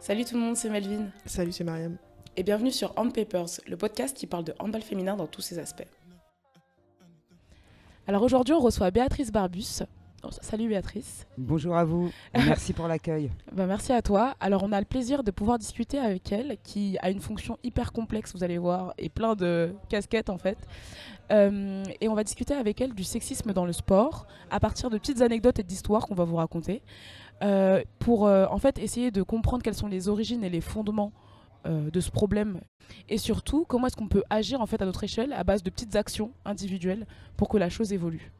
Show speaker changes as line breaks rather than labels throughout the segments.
Salut tout le monde, c'est Melvin.
Salut, c'est Mariam.
Et bienvenue sur Hand Papers, le podcast qui parle de handball féminin dans tous ses aspects. Alors aujourd'hui, on reçoit Béatrice Barbus. Oh, salut Béatrice.
Bonjour à vous, merci pour l'accueil.
Bah, merci à toi. Alors on a le plaisir de pouvoir discuter avec elle, qui a une fonction hyper complexe, vous allez voir, et plein de casquettes en fait. Euh, et on va discuter avec elle du sexisme dans le sport, à partir de petites anecdotes et d'histoires qu'on va vous raconter, euh, pour euh, en fait essayer de comprendre quelles sont les origines et les fondements de ce problème, et surtout comment est-ce qu'on peut agir en fait à notre échelle à base de petites actions individuelles pour que la chose évolue.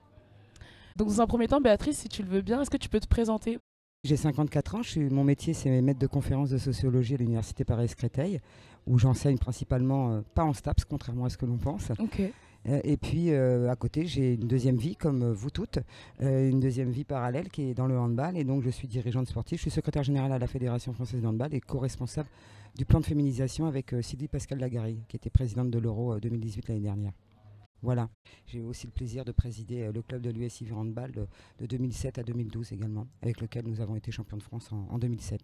Donc dans un premier temps, Béatrice, si tu le veux bien, est-ce que tu peux te présenter?
J'ai 54 ans, je suis, mon métier c'est maître de conférences de sociologie à l'université Paris-Créteil, où j'enseigne principalement, euh, pas en STAPS, contrairement à ce que l'on pense. Euh, et puis euh, à côté, j'ai une deuxième vie, comme vous toutes, une deuxième vie parallèle qui est dans le handball. Et donc je suis dirigeante sportive, je suis secrétaire général à la Fédération française de handball et co-responsable du plan de féminisation avec Sylvie Pascal Lagarry, qui était présidente de l'Euro euh, 2018 l'année dernière. Voilà. J'ai eu aussi le plaisir de présider euh, le club de l'USIV Handball de, de 2007 à 2012 également, avec lequel nous avons été champions de France en, en 2007.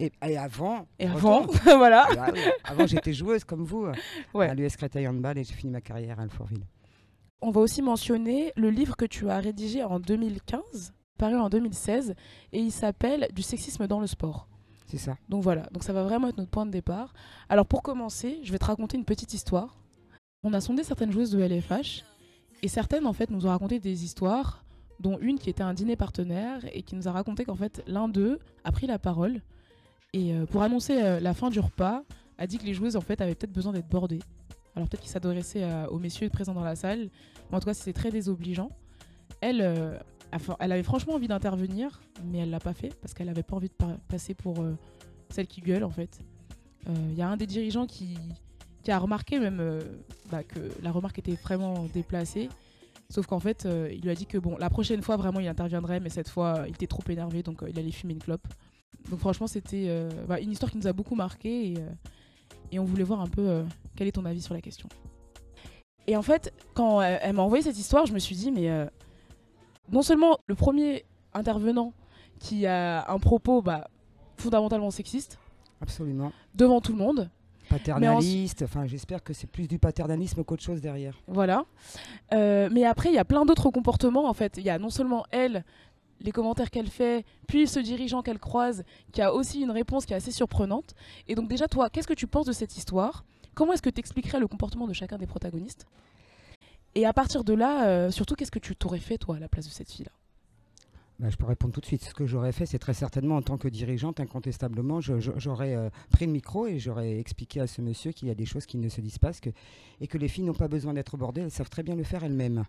Et, et avant,
Et
retour.
avant, voilà.
Ah avant j'étais joueuse comme vous euh,
Ouais.
à l'US Créteil Handball et j'ai fini ma carrière à Alfortville.
On va aussi mentionner le livre que tu as rédigé en 2015, paru en 2016, et il s'appelle Du sexisme dans le sport.
C'est ça.
Donc voilà, donc ça va vraiment être notre point de départ. Alors pour commencer, je vais te raconter une petite histoire. On a sondé certaines joueuses de LFH et certaines en fait nous ont raconté des histoires, dont une qui était un dîner partenaire et qui nous a raconté qu'en fait l'un d'eux a pris la parole et euh, pour annoncer euh, la fin du repas a dit que les joueuses en fait avaient peut-être besoin d'être bordées. Alors peut-être qu'il s'adressait à- aux messieurs présents dans la salle, mais en tout cas c'était très désobligeant. Elle, euh, avait franchement envie d'intervenir, mais elle l'a pas fait parce qu'elle avait pas envie de passer pour euh, celle qui gueule en fait. Il y a un des dirigeants qui, qui a remarqué même euh, bah, que la remarque était vraiment déplacée. Sauf qu'en fait, euh, il lui a dit que bon, la prochaine fois vraiment il interviendrait, mais cette fois il était trop énervé donc euh, il allait fumer une clope. Donc franchement, c'était bah, une histoire qui nous a beaucoup marqué et, et on voulait voir un peu quel est ton avis sur la question. Et en fait, quand euh, elle m'a envoyé cette histoire, je me suis dit, mais non seulement le premier intervenant qui a un propos bah, fondamentalement sexiste
Absolument.
devant tout le monde,
Paternaliste, enfin j'espère que c'est plus du paternalisme qu'autre chose derrière.
Voilà. Euh, mais après, il y a plein d'autres comportements. En fait, il y a non seulement elle, les commentaires qu'elle fait, puis ce dirigeant qu'elle croise, qui a aussi une réponse qui est assez surprenante. Et donc déjà, toi, qu'est-ce que tu penses de cette histoire? Comment est-ce que tu expliquerais le comportement de chacun des protagonistes? Et à partir de là, euh, surtout, qu'est-ce que tu t'aurais fait, toi, à la place de cette fille-là?
Bah, je peux répondre tout de suite. Ce que j'aurais fait, c'est très certainement en tant que dirigeante, incontestablement, j'aurais euh, pris le micro et j'aurais expliqué à ce monsieur qu'il y a des choses qui ne se disent pas que- et que les filles n'ont pas besoin d'être bordées, elles savent très bien le faire elles-mêmes.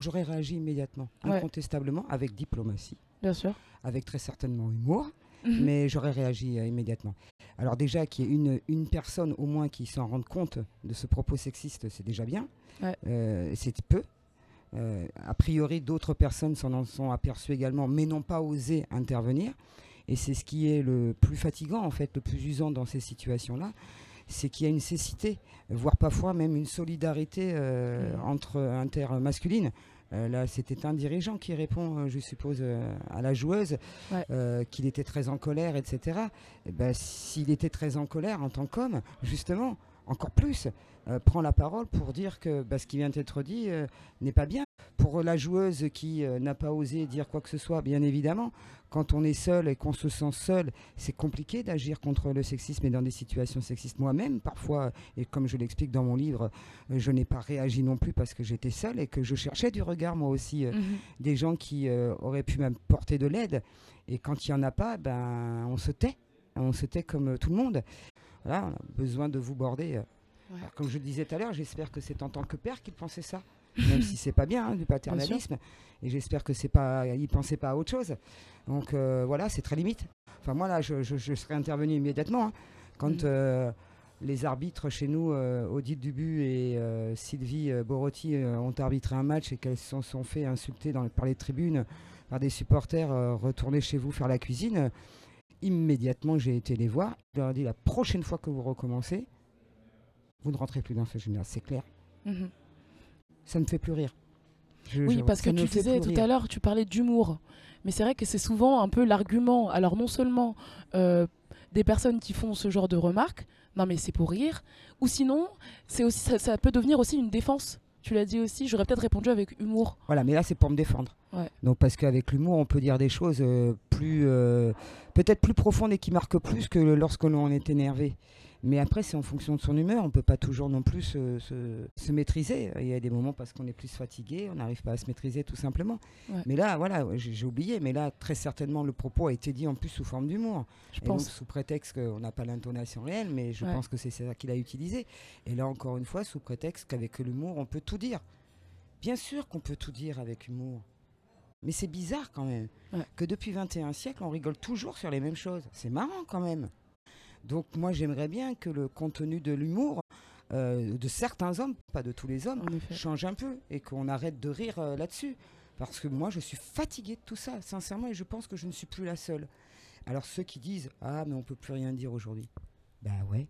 J'aurais réagi immédiatement,
Ouais.
incontestablement, avec diplomatie,
Bien sûr.
avec très certainement humour,
Mhm.
mais j'aurais réagi euh, immédiatement. Alors déjà qu'il y ait une, une personne au moins qui s'en rende compte de ce propos sexiste, c'est déjà bien.
Ouais.
Euh, c'est peu. Euh, a priori, d'autres personnes s'en en sont aperçues également, mais n'ont pas osé intervenir. Et c'est ce qui est le plus fatigant, en fait, le plus usant dans ces situations-là, c'est qu'il y a une cécité, voire parfois même une solidarité euh, entre intermasculines. Euh, là, c'était un dirigeant qui répond, euh, je suppose, à la joueuse,
Ouais.
qu'il était très en colère, etc. Eh ben, S'il était très en colère en tant qu'homme, justement, encore plus, euh, prend la parole pour dire que bah, ce qui vient d'être dit euh, n'est pas bien. Pour la joueuse qui euh, n'a pas osé dire quoi que ce soit, bien évidemment, quand on est seul et qu'on se sent seul, c'est compliqué d'agir contre le sexisme et dans des situations sexistes. Moi-même, parfois, et comme je l'explique dans mon livre, je n'ai pas réagi non plus parce que j'étais seule et que je cherchais du regard, moi aussi,
Mhm.
des gens qui auraient pu m'apporter de l'aide. Et quand il n'y en a pas, ben, on se tait. On se tait comme tout le monde. Voilà, on a besoin de vous border. euh.
Ouais.
Alors, comme je le disais tout à l'heure, j'espère que c'est en tant que père qu'il pensait ça. Même si c'est pas bien, hein, du paternalisme. Et j'espère que c'est pas, il pensait pas à autre chose. Donc euh, voilà, c'est très limite. Enfin moi là, je, je- je serais intervenu immédiatement. hein. quand
Mhm.
euh, les arbitres chez nous, euh, Odile Dubu et euh, Sylvie euh, Borotti, ont arbitré un match et qu'elles se sont, sont fait insulter dans, par les tribunes par des supporters, retournez chez vous faire la cuisine. Immédiatement, j'ai été les voir. Je leur ai dit la prochaine fois que vous recommencez, vous ne rentrez plus dans ce gymnase, c'est clair.
Mhm.
Ça ne me fait plus rire. Je-
Oui,
je-
parce que tu disais tout à l'heure, tu parlais d'humour. Mais c'est vrai que c'est souvent un peu l'argument. Alors non seulement euh, des personnes qui font ce genre de remarques, non mais c'est pour rire. Ou sinon, c'est aussi, ça, ça peut devenir aussi une défense. Tu l'as dit aussi, j'aurais peut-être répondu avec humour.
Voilà, mais là c'est pour me défendre.
Ouais.
Donc parce qu'avec l'humour, on peut dire des choses euh, plus, euh, peut-être plus profondes et qui marquent plus que lorsque l'on est énervé. Mais après, c'est en fonction de son humeur. On peut pas toujours non plus se, se- se maîtriser. Il y a des moments parce qu'on est plus fatigué, on n'arrive pas à se maîtriser tout simplement.
Ouais.
Mais là, voilà, j'ai oublié. Mais là, très certainement, le propos a été dit en plus sous forme d'humour.
Je
Et donc,
pense.
sous prétexte qu'on n'a pas l'intonation réelle, mais je
Ouais.
pense que c'est ça qu'il a utilisé. Et là, encore une fois, sous prétexte qu'avec l'humour, on peut tout dire. Bien sûr qu'on peut tout dire avec humour. Mais c'est bizarre quand même
Ouais.
que depuis 21 siècles, on rigole toujours sur les mêmes choses. C'est marrant quand même. Donc moi, j'aimerais bien que le contenu de l'humour euh, de certains hommes, pas de tous les hommes, change un peu et qu'on arrête de rire euh, là-dessus. Parce que moi, je suis fatigué de tout ça, sincèrement, et je pense que je ne suis plus la seule. Alors ceux qui disent Ah, mais on peut plus rien dire aujourd'hui. Bah ouais.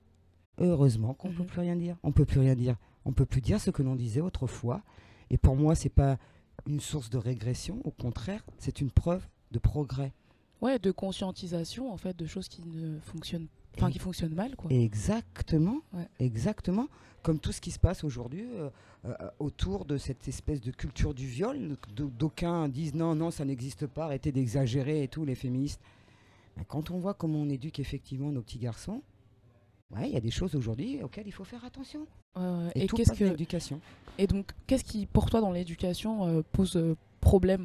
Heureusement qu'on peut
Mhm.
plus rien dire. On peut plus rien dire. On peut plus dire ce que l'on disait autrefois. Et pour moi, c'est pas une source de régression. Au contraire, c'est une preuve de progrès.
Ouais, de conscientisation en fait de choses qui ne fonctionnent, enfin qui fonctionnent mal quoi.
Exactement,
Ouais.
exactement. Comme tout ce qui se passe aujourd'hui euh, euh, autour de cette espèce de culture du viol. D'aucuns disent non, non, ça n'existe pas, arrêtez d'exagérer et tout, les féministes. Ben, quand on voit comment on éduque effectivement nos petits garçons, ouais, il y a des choses aujourd'hui auxquelles il faut faire attention. Et,
qu'est-ce que
l'éducation.
et donc qu'est-ce qui pour toi dans l'éducation euh, pose euh, problème?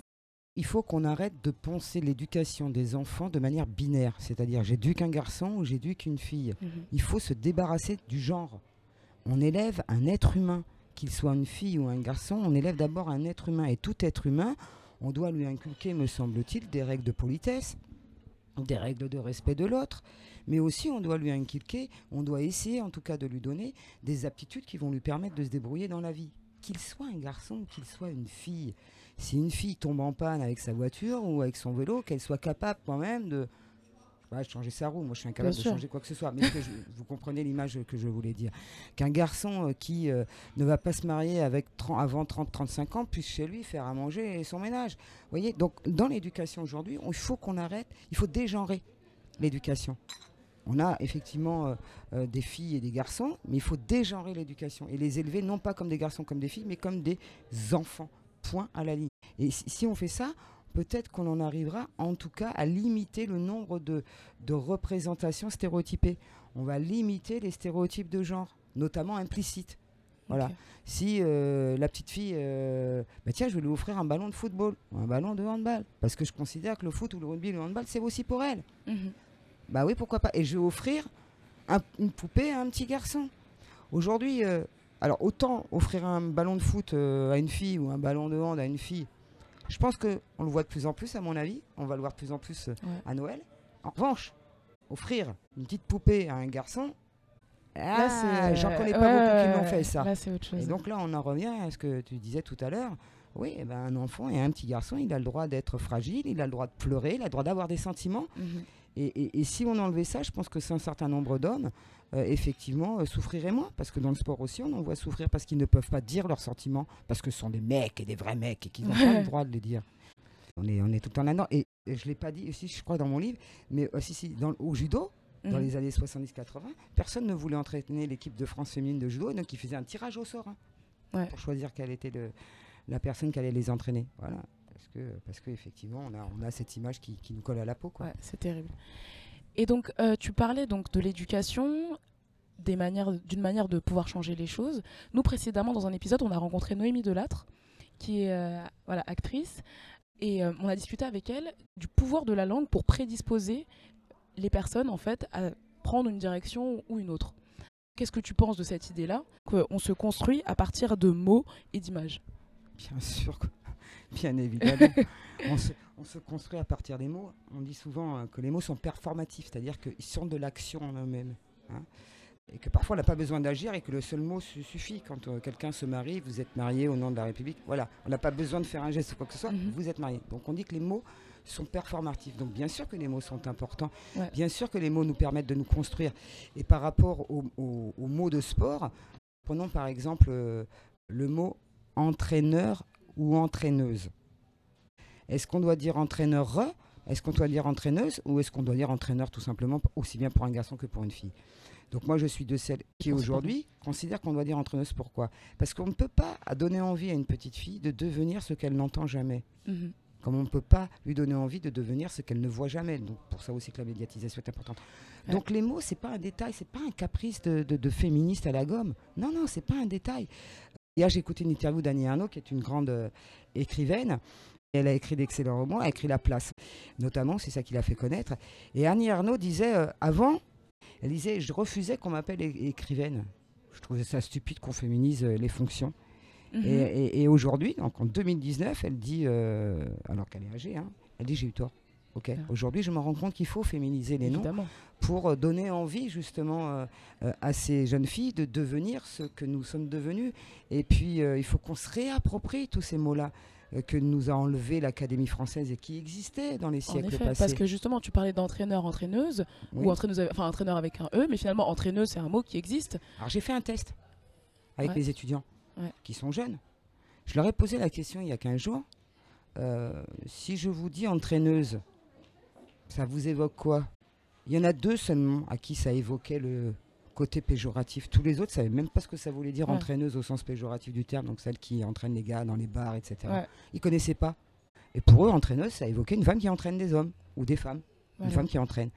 Il faut qu'on arrête de penser l'éducation des enfants de manière binaire, c'est-à-dire j'éduque un garçon ou j'éduque une fille. Il faut se débarrasser du genre. On élève un être humain, qu'il soit une fille ou un garçon, on élève d'abord un être humain. Et tout être humain, on doit lui inculquer, me semble-t-il, des règles de politesse, des règles de respect de l'autre, mais aussi on doit lui inculquer, on doit essayer en tout cas de lui donner des aptitudes qui vont lui permettre de se débrouiller dans la vie. Qu'il soit un garçon qu'il soit une fille. Si une fille tombe en panne avec sa voiture ou avec son vélo, qu'elle soit capable quand même de bah, changer sa roue. Moi, je suis incapable
Bien
de
sûr.
changer quoi que ce soit. Mais ce que je- vous comprenez l'image que je voulais dire? Qu'un garçon euh, qui euh, ne va pas se marier avec 30 avant 30-35 ans puisse chez lui faire à manger et son ménage. Vous voyez? Donc, dans l'éducation aujourd'hui, il faut qu'on arrête, il faut dégenrer l'éducation. On a effectivement euh, des filles et des garçons, mais il faut dégenrer l'éducation et les élever non pas comme des garçons, comme des filles, mais comme des enfants. Point à la ligne. Et si, si on fait ça, peut-être qu'on en arrivera en tout cas à limiter le nombre de, de représentations stéréotypées. On va limiter les stéréotypes de genre, notamment implicites. Voilà. Si euh, la petite fille, euh, bah tiens, je vais lui offrir un ballon de football ou un ballon de handball, parce que je considère que le foot ou le rugby, le handball, c'est aussi pour elle.
Mhm.
Bah oui, pourquoi pas. Et je vais offrir un- une poupée à un petit garçon. Aujourd'hui, euh, alors autant offrir un ballon de foot à une fille ou un ballon de hand à une fille, je pense que on le voit de plus en plus, à mon avis. On va le voir de plus en plus euh,
Ouais.
à Noël. En revanche, offrir une petite poupée à un garçon,
Là,
ah, j'en
euh,
connais pas
ouais,
beaucoup qui l'ont fait ça.
Là, c'est autre chose.
Et donc là, on en revient à ce que tu disais tout à l'heure. Oui, eh ben, un enfant et un petit garçon, il a le droit d'être fragile, il a le droit de pleurer, il a le droit d'avoir des sentiments.
Mhm.
Et, et- et si on enlevait ça, je pense que c'est un certain nombre d'hommes, euh, effectivement, euh, souffriraient moins. Parce que dans le sport aussi, on en voit souffrir parce qu'ils ne peuvent pas dire leurs sentiments, parce que ce sont des mecs et des vrais mecs et qu'ils n'ont pas le droit de les dire. On est, on est tout le temps là-dedans. Et, et je ne l'ai pas dit aussi, je crois, dans mon livre, mais aussi si, dans, au judo, dans
Mhm.
les années 70-80, personne ne voulait entraîner l'équipe de France féminine de judo, donc ils faisaient un tirage au sort hein,
Ouais.
pour choisir quelle était le- la personne qui allait les entraîner. Voilà. Parce que, parce que effectivement, on a, on a cette image qui, qui nous colle à la peau. Quoi.
Ouais, c'est terrible. Et donc, euh, tu parlais donc de l'éducation, d'une manière de pouvoir changer les choses. Nous, précédemment, dans un épisode, on a rencontré Noémie Delattre, qui est euh, voilà, actrice, et euh, on a discuté avec elle du pouvoir de la langue pour prédisposer les personnes, en fait, à prendre une direction ou une autre. Qu'est-ce que tu penses de cette idée-là Qu'on se construit à partir de mots et d'images?
Bien sûr, bien évidemment. on, se, on se construit à partir des mots. On dit souvent euh, que les mots sont performatifs, c'est-à-dire qu'ils sont de l'action en eux-mêmes. hein. Et que parfois on n'a pas besoin d'agir et que le seul mot su- suffit. Quand euh, quelqu'un se marie, vous êtes marié au nom de la République. Voilà, on n'a pas besoin de faire un geste ou quoi que ce soit,
Mhm.
vous êtes marié. Donc on dit que les mots sont performatifs. Donc bien sûr que les mots sont importants.
Ouais.
Bien sûr que les mots nous permettent de nous construire. Et par rapport aux au, aux mots de sport, prenons par exemple euh, le mot entraîneur ou entraîneuse. Est-ce qu'on doit dire entraîneur Est-ce qu'on doit dire entraîneuse ou est-ce qu'on doit dire entraîneur tout simplement, aussi bien pour un garçon que pour une fille? Donc moi, je suis de celles qui aujourd'hui considèrent qu'on doit dire entraîneuse. Pourquoi Parce qu'on ne peut pas donner envie à une petite fille de devenir ce qu'elle n'entend jamais. Mhm. Comme on ne peut pas lui donner envie de devenir ce qu'elle ne voit jamais. Donc pour ça aussi que la médiatisation est importante. Donc les mots, c'est pas un détail, c'est pas un caprice de, féministe à la gomme. Non, non, c'est pas un détail. Hier, j'ai écouté une interview d'Annie Arnaud, qui est une grande euh, écrivaine. Elle a écrit d'excellents romans, elle a écrit La Place, notamment, c'est ça qui l'a fait connaître. Et Annie Arnaud disait, euh, avant, elle disait, je refusais qu'on m'appelle écrivaine. Je trouvais ça stupide qu'on féminise euh, les fonctions. Mhm. Et, aujourd'hui, en 2019, elle dit, alors qu'elle est âgée, hein, elle dit j'ai eu tort. Ok. Ah. Aujourd'hui, je me rends compte qu'il faut féminiser les noms pour euh, donner envie justement euh, euh, à ces jeunes filles de devenir ce que nous sommes devenus. Et puis, il faut qu'on se réapproprie tous ces mots-là que nous a enlevé l'Académie française et qui existaient dans les siècles passés.
Parce que justement, tu parlais d'entraîneur, entraîneuse, ou entraîneuse, enfin entraîneur avec un E, mais finalement entraîneuse, c'est un mot qui existe.
Alors j'ai fait un test avec les étudiants qui sont jeunes. Je leur ai posé la question il y a 15 jours. si je vous dis entraîneuse, ça vous évoque quoi? Il y en a deux seulement à qui ça évoquait le côté péjoratif. Tous les autres ne savaient même pas ce que ça voulait dire entraîneuse au sens péjoratif du terme, donc celle qui entraîne les gars dans les bars, etc. Ils Ils connaissaient pas. Et pour eux, entraîneuse, ça évoquait une femme qui entraîne des hommes ou des femmes. Une femme qui entraîne.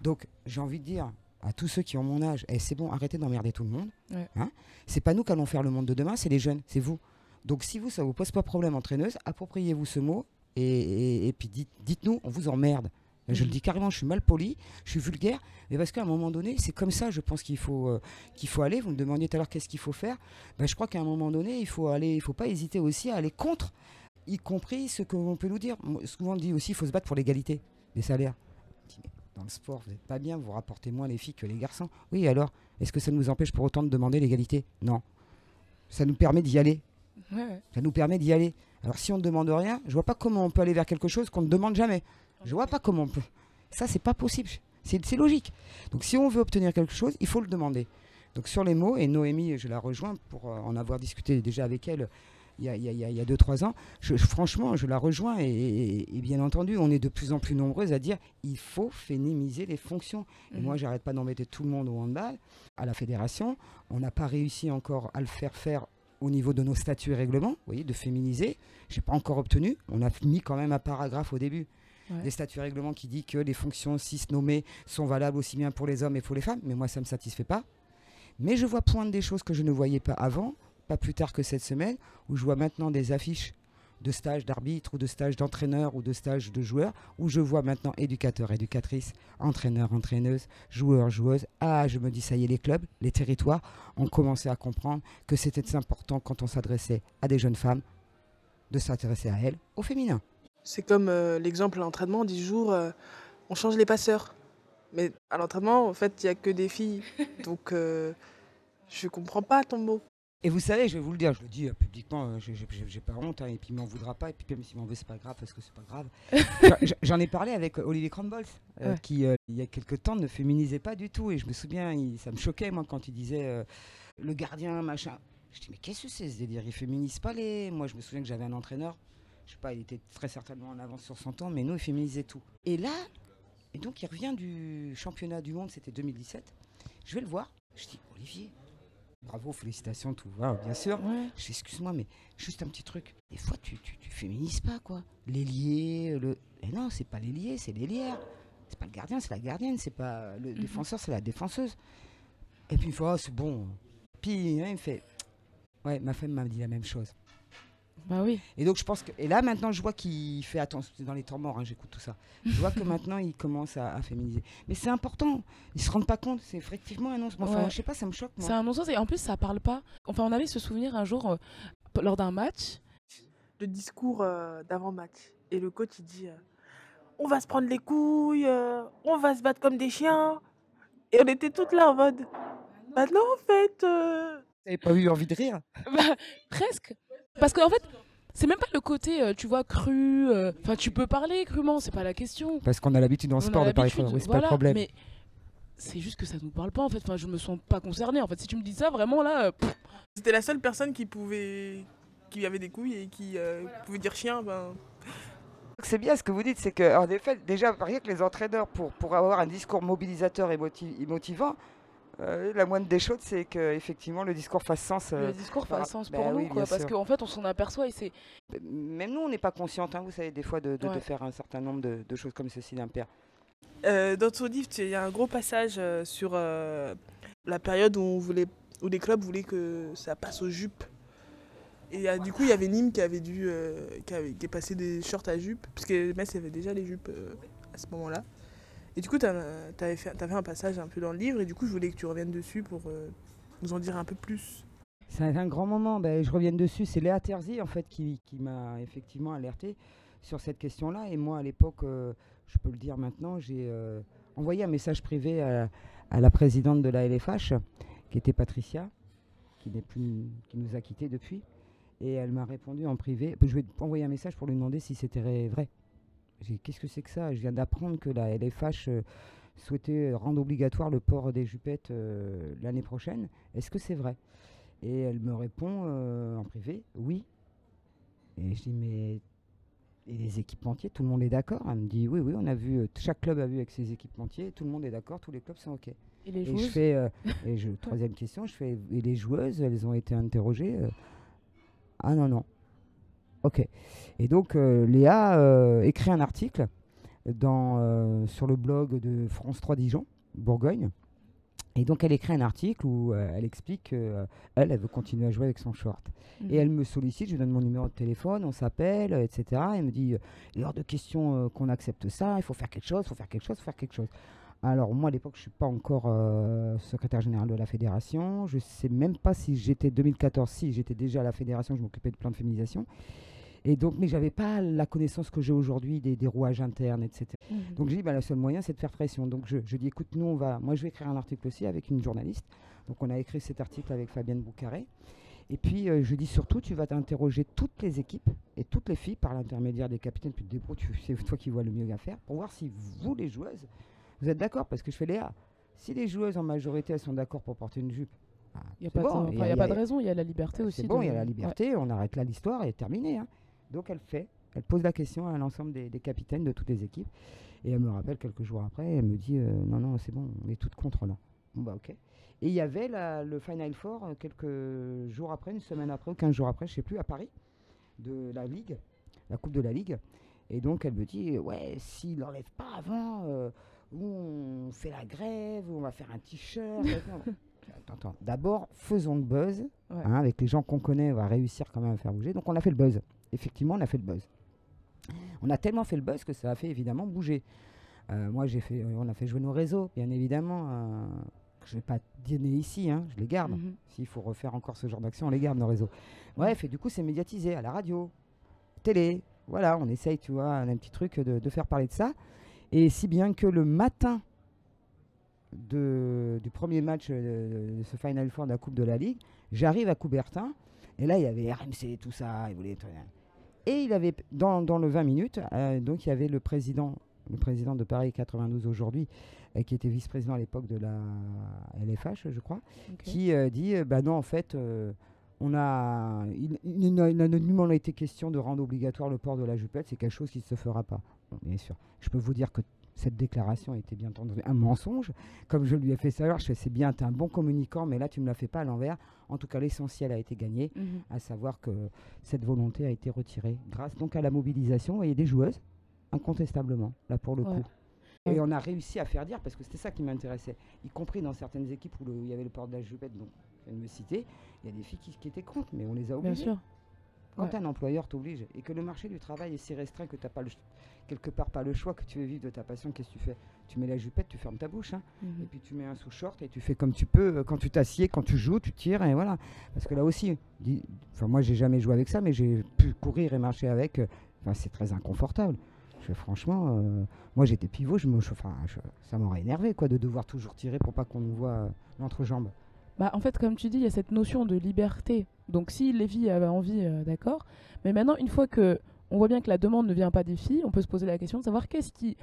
Donc j'ai envie de dire à tous ceux qui ont mon âge, eh, c'est bon, arrêtez d'emmerder tout le monde. Hein c'est pas nous qui allons faire le monde de demain, c'est les jeunes, c'est vous. Donc si vous, ça vous pose pas problème entraîneuse, appropriez-vous ce mot et, puis dites-nous, on vous emmerde. Je le mhm. dis carrément, je suis mal poli, je suis vulgaire, mais parce qu'à un moment donné, c'est comme ça, je pense qu'il faut, euh, qu'il faut aller. Vous me demandiez tout à l'heure qu'est-ce qu'il faut faire. Ben, je crois qu'à un moment donné, il faut aller, il faut pas hésiter aussi à aller contre, y compris ce que l'on peut nous dire. Souvent, on dit aussi, il faut se battre pour l'égalité des salaires. Dans le sport, vous n'êtes pas bien, vous rapportez moins les filles que les garçons. Oui, alors, est-ce que ça nous empêche pour autant de demander l'égalité? Non. Ça nous permet d'y aller. Ça nous permet d'y aller. Alors, si on ne demande rien, je vois pas comment on peut aller vers quelque chose qu'on ne demande jamais. Je vois pas comment on peut. Ça, c'est pas possible. C'est logique. Donc, si on veut obtenir quelque chose, il faut le demander. Donc, sur les mots, et Noémie, je la rejoins pour euh, en avoir discuté déjà avec elle il y a 2-3 ans. Je, franchement, je la rejoins et, bien entendu, on est de plus en plus nombreuses à dire il faut féminiser les fonctions. Et moi, mhm. j'arrête pas d'embêter tout le monde au handball, à la fédération. On n'a pas réussi encore à le faire faire au niveau de nos statuts et règlements, vous voyez, de féminiser. Je n'ai pas encore obtenu. On a mis quand même un paragraphe au début des statuts règlements qui dit que les fonctions cis nommées sont valables aussi bien pour les hommes et pour les femmes, mais moi ça ne me satisfait pas. Mais je vois poindre des choses que je ne voyais pas avant, pas plus tard que cette semaine, où je vois maintenant des affiches de stages d'arbitre ou de stages d'entraîneur ou de stages de joueurs, où je vois maintenant éducateurs, éducatrices, entraîneurs, entraîneuses, joueurs, joueuses. Ah, je me dis, ça y est, les clubs, les territoires ont commencé à comprendre que c'était important quand on s'adressait à des jeunes femmes de s'intéresser à elles, au féminin.
C'est comme euh, l'exemple à l'entraînement, 10 jours, euh, on change les passeurs. Mais à l'entraînement, en fait, il n'y a que des filles. Donc, euh, je comprends pas ton mot.
Et vous savez, je vais vous le dire, je le dis publiquement, j'ai pas honte, hein, et puis il m'en voudra pas, et puis même s'il m'en veut, c'est pas grave, parce que c'est pas grave. J'en ai parlé avec Olivier Crombols, qui, il y a quelques temps, ne féminisait pas du tout, et je me souviens, ça me choquait, moi, quand il disait le gardien, machin. Je dis, mais qu'est-ce que c'est ce délire? Il féminise pas les. Moi, je me souviens que j'avais un entraîneur je sais pas, il était très certainement en avance sur son temps, mais nous, il féminisait tout. Et là, et donc il revient du championnat du monde, c'était 2017. Je vais le voir. Je dis, Olivier, bravo, félicitations, tout va, bien sûr. Je dis, excuse-moi, mais juste un petit truc. Des fois, tu, tu, féminises pas, quoi. L'ailier, le. Et non, c'est pas l'ailier, c'est l'ailière. C'est pas le gardien, c'est la gardienne. C'est pas le mhm. défenseur, c'est la défenseuse. Et puis une fois, oh, c'est bon. Puis hein, il me fait, ouais, ma femme m'a dit la même chose.
Bah oui.
Et donc je pense que et là maintenant je vois qu'il fait attention dans les temps morts, hein, j'écoute tout ça. Je vois que maintenant il commence à, féminiser. Mais c'est important. Ils se rendent pas compte. C'est effectivement un non-sens. Enfin je sais pas, ça me choque.
C'est un non-sens et en plus ça parle pas. Enfin on avait ce souvenir un jour euh, lors d'un match.
Le discours euh, d'avant match et le coach il dit euh, on va se prendre les couilles, on va se battre comme des chiens. Et on était toutes là en mode maintenant en fait.
T'avais pas eu envie de rire?
Bah, Presque. Parce qu'en fait, c'est même pas le côté, euh, tu vois, cru. Euh, enfin, tu peux parler crûment, c'est pas la question.
Parce qu'on a l'habitude dans le sport de parler crûment, c'est pas le problème. Mais
c'est juste que ça nous parle pas en fait. Enfin, je me sens pas concernée. En fait, si tu me dis ça, vraiment là. Euh,
C'était la seule personne qui pouvait. qui avait des couilles et qui pouvait dire chien. Ben...
c'est bien ce que vous dites, c'est que en effet, déjà, rien que les entraîneurs, pour, pour avoir un discours mobilisateur et, moti- et motivant, euh, la moindre des choses, c'est que effectivement le discours fasse sens. euh,
Le discours fasse sens
bah
pour nous,
oui,
quoi,
bien
parce qu'en fait, on s'en aperçoit et c'est.
Même nous, on n'est pas consciente, hein, vous savez, des fois, de, de- de
Ouais.
faire un certain nombre de, de choses comme ceci d'impair.
Euh, dans ton livre, il y a un gros passage euh, sur euh, la période où, on voulait, où les clubs voulaient que ça passe aux jupes. Et euh, du coup, il y avait Nîmes qui avait dû euh, qui, avait- qui est passé des shorts à jupes, puisque Metz avait déjà les jupes euh, à ce moment-là. Et du coup, tu avais fait, t'avais un passage un peu dans le livre, et du coup, je voulais que tu reviennes dessus pour euh, nous en dire un peu plus.
C'est un grand moment. Ben, je reviens dessus. C'est Léa Terzi en fait qui, m'a effectivement alerté sur cette question-là. Et moi, à l'époque, euh, je peux le dire maintenant, j'ai euh, envoyé un message privé à, la présidente de la LFH, qui était Patricia, qui nous a quittés depuis. Et elle m'a répondu en privé. Je vais envoyer un message pour lui demander si c'était vrai. Qu'est-ce que c'est que ça? Je viens d'apprendre que la LFH euh, souhaitait rendre obligatoire le port des jupettes euh, l'année prochaine. Est-ce que c'est vrai? Et elle me répond euh, en privé, oui. Et je dis, mais et les équipementiers, tout le monde est d'accord? Elle me dit, oui, oui, on a vu, chaque club a vu avec ses équipementiers, tout le monde est d'accord, tous les clubs sont OK.
Et les
Et je
joueuses?
fais, euh, et je, troisième question, je fais, et les joueuses, elles ont été interrogées euh, Ah non, non. Ok. Et donc, euh, Léa euh, écrit un article dans, euh, sur le blog de France 3 Dijon, Bourgogne. Et donc, elle écrit un article où euh, elle explique qu'elle, elle veut continuer à jouer avec son short.
Mhm.
Et elle me sollicite, je lui donne mon numéro de téléphone, on s'appelle, euh, etc. Elle me dit, il est hors de question qu'on accepte ça, il faut faire quelque chose, il faut faire quelque chose, il faut faire quelque chose. Alors moi, à l'époque, je ne suis pas encore secrétaire général de la fédération. Je ne sais même pas si j'étais 2014, si j'étais déjà à la fédération, je m'occupais de plein de féminisation. Et donc, mais j'avais pas la connaissance que j'ai aujourd'hui des, des rouages internes, etc.
Mhm.
Donc j'ai dit, bah, le seul moyen, c'est de faire pression. Donc je, je dis, écoute, nous, on va, moi, je vais écrire un article aussi avec une journaliste. Donc on a écrit cet article avec Fabienne Boucaré. Et puis euh, je dis surtout, tu vas t'interroger toutes les équipes et toutes les filles par l'intermédiaire des capitaines puis des pros, c'est toi qui vois le mieux à faire, pour voir si vous, les joueuses, vous êtes d'accord. Parce que je fais Léa, si les joueuses en majorité, elles sont d'accord pour porter une jupe, ah,
Il n'y a,
c'est
pas,
bon,
de,
il
enfin,
y
y a pas de raison, il y a la liberté aussi.
c'est bon,
de-
il y a la
Ouais.
liberté, on arrête là l'histoire et terminé. hein. Donc elle fait, elle pose la question à l'ensemble des, des capitaines de toutes les équipes. Et elle me rappelle quelques jours après, elle me dit euh, non, non, c'est bon, on est toutes contre là. Bon, bah ok. Et il y avait la- le Final Four euh, quelques jours après, une semaine après, ou 15 jours après, je sais plus, à Paris, de la Ligue, la Coupe de la Ligue. Et donc elle me dit ouais, s'il n'enlève pas avant, euh, ou on fait la grève, ou on va faire un t-shirt. D'abord, faisons le buzz.
Ouais.
hein, avec les gens qu'on connaît, on va réussir quand même à faire bouger. Donc on a fait le buzz. Effectivement, on a fait le buzz. On a tellement fait le buzz que ça a fait évidemment bouger. Euh, moi, j'ai fait, on a fait jouer nos réseaux, bien évidemment. euh, je ne vais pas donner ici, hein, je les garde.
Mhm.
S'il faut refaire encore ce genre d'action, on les garde, nos réseaux. Bref, et du coup, c'est médiatisé à la radio, télé. Voilà, on essaye, tu vois, un petit truc de, de faire parler de ça. Et si bien que le matin de- du premier match euh, de, ce Final Four de la Coupe de la Ligue, j'arrive à Coubertin. Et là, il y avait RMC, tout ça. Il voulait... Et il avait, dans, dans le 20 minutes, euh, donc il y avait le président, le président de Paris 92 aujourd'hui, euh, qui était vice-président à l'époque de la LFH, je crois, qui euh, dit bah non en fait on a il, il n'a il n'a nullement été question de rendre obligatoire le port de la jupette c'est quelque chose qui ne se fera pas. Bon, bien sûr je peux vous dire que cette déclaration était bien entendu un mensonge comme je lui ai fait savoir je c'est bien tu es un bon communicant mais là tu ne me la fais pas à l'envers en tout cas l'essentiel a été gagné
Mhm.
à savoir que cette volonté a été retirée grâce donc à la mobilisation et des joueuses incontestablement là pour le
Ouais.
coup et on a réussi à faire dire, parce que c'était ça qui m'intéressait, y compris dans certaines équipes où le- il y avait le port de la jupette, donc je viens de me citer, il y a des filles qui, qui étaient contre, mais on les a
Bien
obligées.
sûr.
Quand
ouais.
un employeur t'oblige et que le marché du travail est si restreint que tu n'as pas le, quelque part pas le choix, que tu veux vivre de ta passion, qu'est-ce que tu fais? Tu mets la jupette, tu fermes ta bouche, hein, et
Mhm.
puis tu mets un sous-short et tu fais comme tu peux. euh, Quand tu t'assieds, quand tu joues, tu tires, et voilà. Parce que là aussi, enfin moi j'ai jamais joué avec ça, mais j'ai pu courir et marcher avec. euh, Enfin, c'est très inconfortable. Je, franchement, euh, moi j'étais pivot, je me, je- ça m'aurait énervé quoi de devoir toujours tirer pour pas qu'on nous voit euh, l'entrejambe.
Bah, en fait, comme tu dis, il y a cette notion de liberté. Donc, si les filles avaient envie, euh, d'accord. Mais maintenant, une fois que on voit bien que la demande ne vient pas des filles, on peut se poser la question de savoir qu'est-ce qui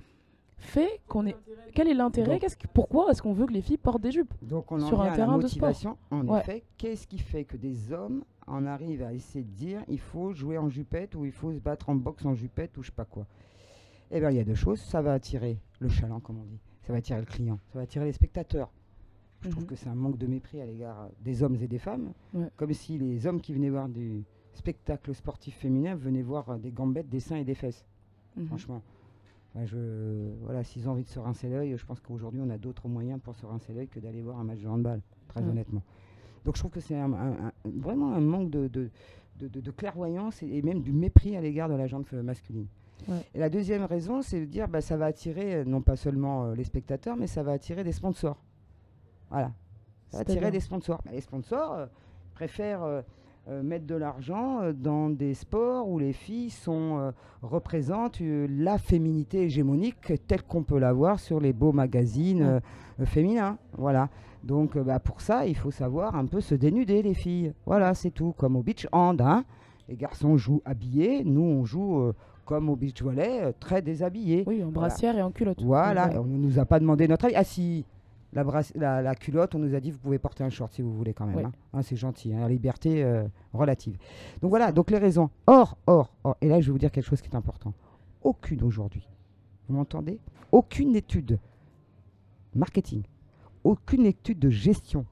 fait qu'on est. Quel est l'intérêt
Donc-
qu'est-ce qui- Pourquoi est-ce qu'on veut que les filles portent des jupes
Donc on en
Sur un
à la
terrain de sport.
En
Ouais.
effet, qu'est-ce qui fait que des hommes en arrivent à essayer de dire il faut jouer en jupette ou il faut se battre en boxe en jupette ou je sais pas quoi Eh bien, il y a deux choses. Ça va attirer le chaland, comme on dit. Ça va attirer le client. Ça va attirer les spectateurs. Je trouve
Mhm.
que c'est un manque de mépris à l'égard des hommes et des femmes.
Ouais.
Comme si les hommes qui venaient voir du spectacle sportif féminin venaient voir euh, des gambettes, des seins et des fesses.
Mhm.
Franchement. Enfin, je, voilà, s'ils ont envie de se rincer l'œil, je pense qu'aujourd'hui, on a d'autres moyens pour se rincer l'œil que d'aller voir un match de handball, très
Ouais.
honnêtement. Donc, je trouve que c'est un- un- un- vraiment un manque de, de, de- de- de clairvoyance et, et même du mépris à l'égard de la euh, masculine.
Ouais.
Et la deuxième raison, c'est de dire bah, ça va attirer euh, non pas seulement euh, les spectateurs, mais ça va attirer des sponsors. Voilà. Ça va attirer des sponsors. Les sponsors euh, préfèrent euh, euh, mettre de l'argent dans des sports où les filles sont, représentent la féminité hégémonique telle qu'on peut la voir sur les beaux magazines féminins. Voilà. Donc bah, pour ça, il faut savoir un peu se dénuder, les filles. Voilà, c'est tout. Comme au beach hand. hein. Les garçons jouent habillés, nous on joue comme au beach volley, très déshabillés.
Oui, en brassière et en culotte.
Voilà, et on ne nous a pas demandé notre avis. Ah si, la, brasse- la, la culotte, on nous a dit vous pouvez porter un short si vous voulez quand même. Hein. Hein, c'est gentil, hein, la liberté euh, relative. Donc voilà, donc les raisons. Or, or, or, et là je vais vous dire quelque chose qui est important. Aucune aujourd'hui, vous m'entendez? Aucune étude marketing, aucune étude de gestion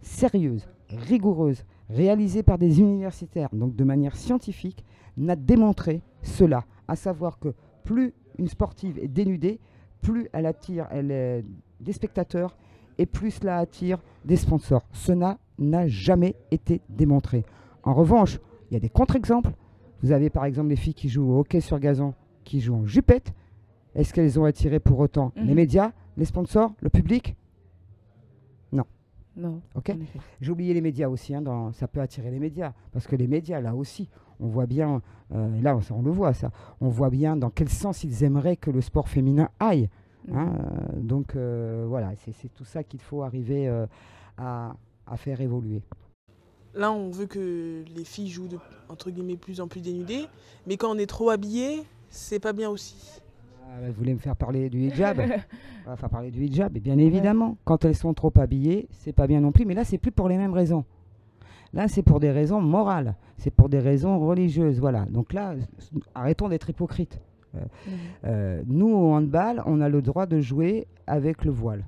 sérieuse, rigoureuse, réalisée par des universitaires, donc de manière scientifique, n'a démontré cela, à savoir que plus une sportive est dénudée, plus elle attire elle est des spectateurs et plus cela attire des sponsors. Cela n'a jamais été démontré. En revanche, il y a des contre-exemples. Vous avez par exemple des filles qui jouent au hockey sur gazon, qui jouent en jupette. Est-ce qu'elles ont attiré pour autant les
Mhm.
médias, les sponsors, le public?
Non.
Ok
en effet.
j'ai oublié les médias aussi, hein, dans- ça peut attirer les médias, parce que les médias, là aussi, on voit bien, euh, là on, on le voit ça, on voit bien dans quel sens ils aimeraient que le sport féminin aille. Hein, euh, donc euh, voilà, c'est tout ça qu'il faut arriver euh, à, à faire évoluer.
Là, on veut que les filles jouent de, entre guillemets plus en plus dénudées, mais quand on est trop habillé, c'est pas bien aussi.
Ah, vous voulez me faire parler du hijab? On va faire parler du hijab, et bien évidemment, quand elles sont trop habillées, c'est pas bien non plus, mais là c'est plus pour les mêmes raisons. Là, c'est pour des raisons morales, c'est pour des raisons religieuses, voilà. Donc là, arrêtons d'être hypocrites. Euh, nous, au handball, on a le droit de jouer avec le voile.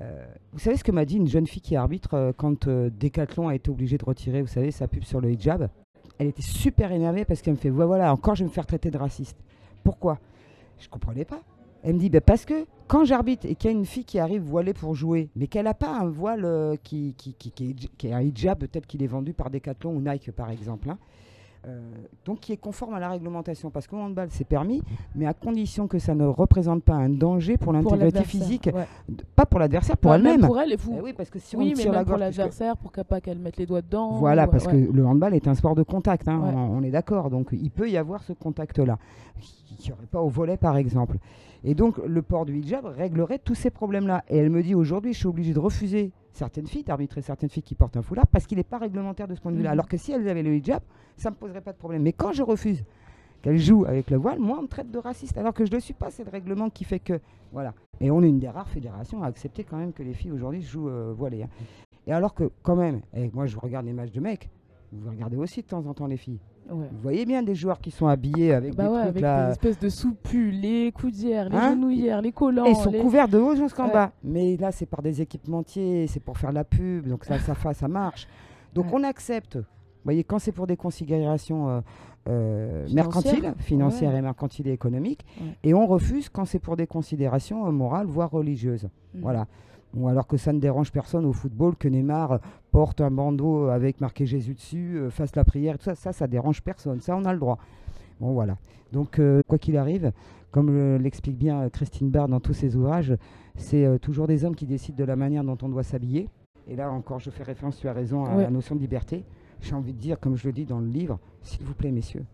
Euh, vous savez ce que m'a dit une jeune fille qui arbitre euh, quand Decathlon a été obligé de retirer, vous savez, sa pub sur le hijab? Elle était super énervée parce qu'elle me fait voilà, encore je vais me faire traiter de raciste. Pourquoi? Je comprenais pas. Elle me dit bah, Parce que quand j'arbitre et qu'il y a une fille qui arrive voilée pour jouer, mais qu'elle n'a pas un voile qui, est, un hijab tel qu'il est vendu par Decathlon ou Nike par exemple, hein, donc qui est conforme à la réglementation, parce qu'au handball c'est permis, mais à condition que ça ne représente pas un danger pour l'intégrité
l'adversaire,
physique,
ouais.
pas pour l'adversaire, pour
Bah,
elle-même.
Pour elle, et vous.
Eh oui, parce que si
oui,
on
mais
tire la
même pour
gorge, puisque-
l'adversaire, pour qu'elle pas qu'elle mette les doigts dedans.
voilà,
ou-
parce
ouais.
que le handball est un sport de contact, hein,
Ouais.
on, on est d'accord. Donc il peut y avoir ce contact-là, qui n'y aurait pas au volet par exemple. Et donc le port du hijab réglerait tous ces problèmes-là. Et elle me dit aujourd'hui, je suis obligée de refuser certaines filles, d'arbitrer certaines filles qui portent un foulard, parce qu'il n'est pas réglementaire de ce point de vue-là.
Mhm.
Alors que si elles avaient le hijab, ça ne me poserait pas de problème. Mais quand je refuse qu'elles jouent avec le voile, moi on me traite de raciste, alors que je ne le suis pas. C'est le règlement qui fait que. Voilà. Et on est une des rares fédérations à accepter quand même que les filles aujourd'hui jouent euh, voilées. hein. Et alors que, quand même, et moi je regarde les matchs de mecs, vous regardez aussi de temps en temps les filles.
Ouais.
Vous voyez bien des joueurs qui sont habillés avec
Bah
des
ouais,
trucs
avec
là.
des espèces de soupules, les coudières, les
Hein
genouillères, les collants.
Et ils sont
les-
couverts de haut jusqu'en
Ouais.
bas. Mais là, c'est par des équipementiers, c'est pour faire la pub, donc ça, ça, ça marche. Donc on accepte. Vous voyez, quand c'est pour des considérations euh, euh, mercantiles, financières et mercantiles et économiques, et on refuse quand c'est pour des considérations euh, morales, voire religieuses.
Mhm.
Voilà. Bon, alors que ça ne dérange personne au football que Neymar porte un bandeau avec marqué Jésus dessus, euh, fasse la prière, tout ça, ça, ça dérange personne. Ça, on a le droit. Bon, voilà. Donc, euh, quoi qu'il arrive, comme euh, l'explique bien Christine Barr dans tous ses ouvrages, c'est euh, toujours des hommes qui décident de la manière dont on doit s'habiller. Et là encore, je fais référence, tu as raison, à la notion de liberté. J'ai envie de dire, comme je le dis dans le livre, s'il vous plaît, messieurs,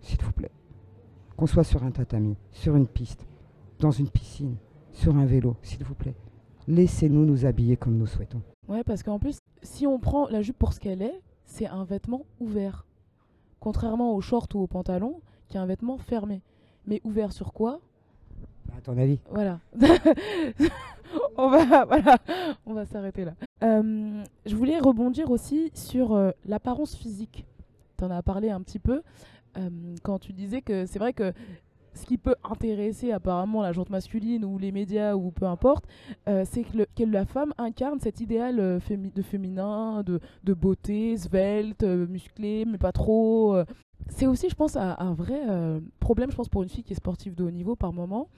s'il vous plaît, qu'on soit sur un tatami, sur une piste, dans une piscine, sur un vélo, s'il vous plaît, laissez-nous nous habiller comme nous souhaitons.
Ouais, parce qu'en plus, si on prend la jupe pour ce qu'elle est, c'est un vêtement ouvert. Contrairement au short ou au pantalon, qui est un vêtement fermé. Mais ouvert sur quoi?
À ton avis?
Voilà. on va, voilà, on va s'arrêter là. Euh, je voulais rebondir aussi sur euh, l'apparence physique. Tu en as parlé un petit peu euh, quand tu disais que c'est vrai que ce qui peut intéresser apparemment la jante masculine ou les médias ou peu importe, euh, c'est que, la femme incarne cet idéal euh, de féminin, de, beauté, svelte, euh, musclé, mais pas trop. C'est aussi, je pense, un, vrai problème, je pense, pour une fille qui est sportive de haut niveau par moment.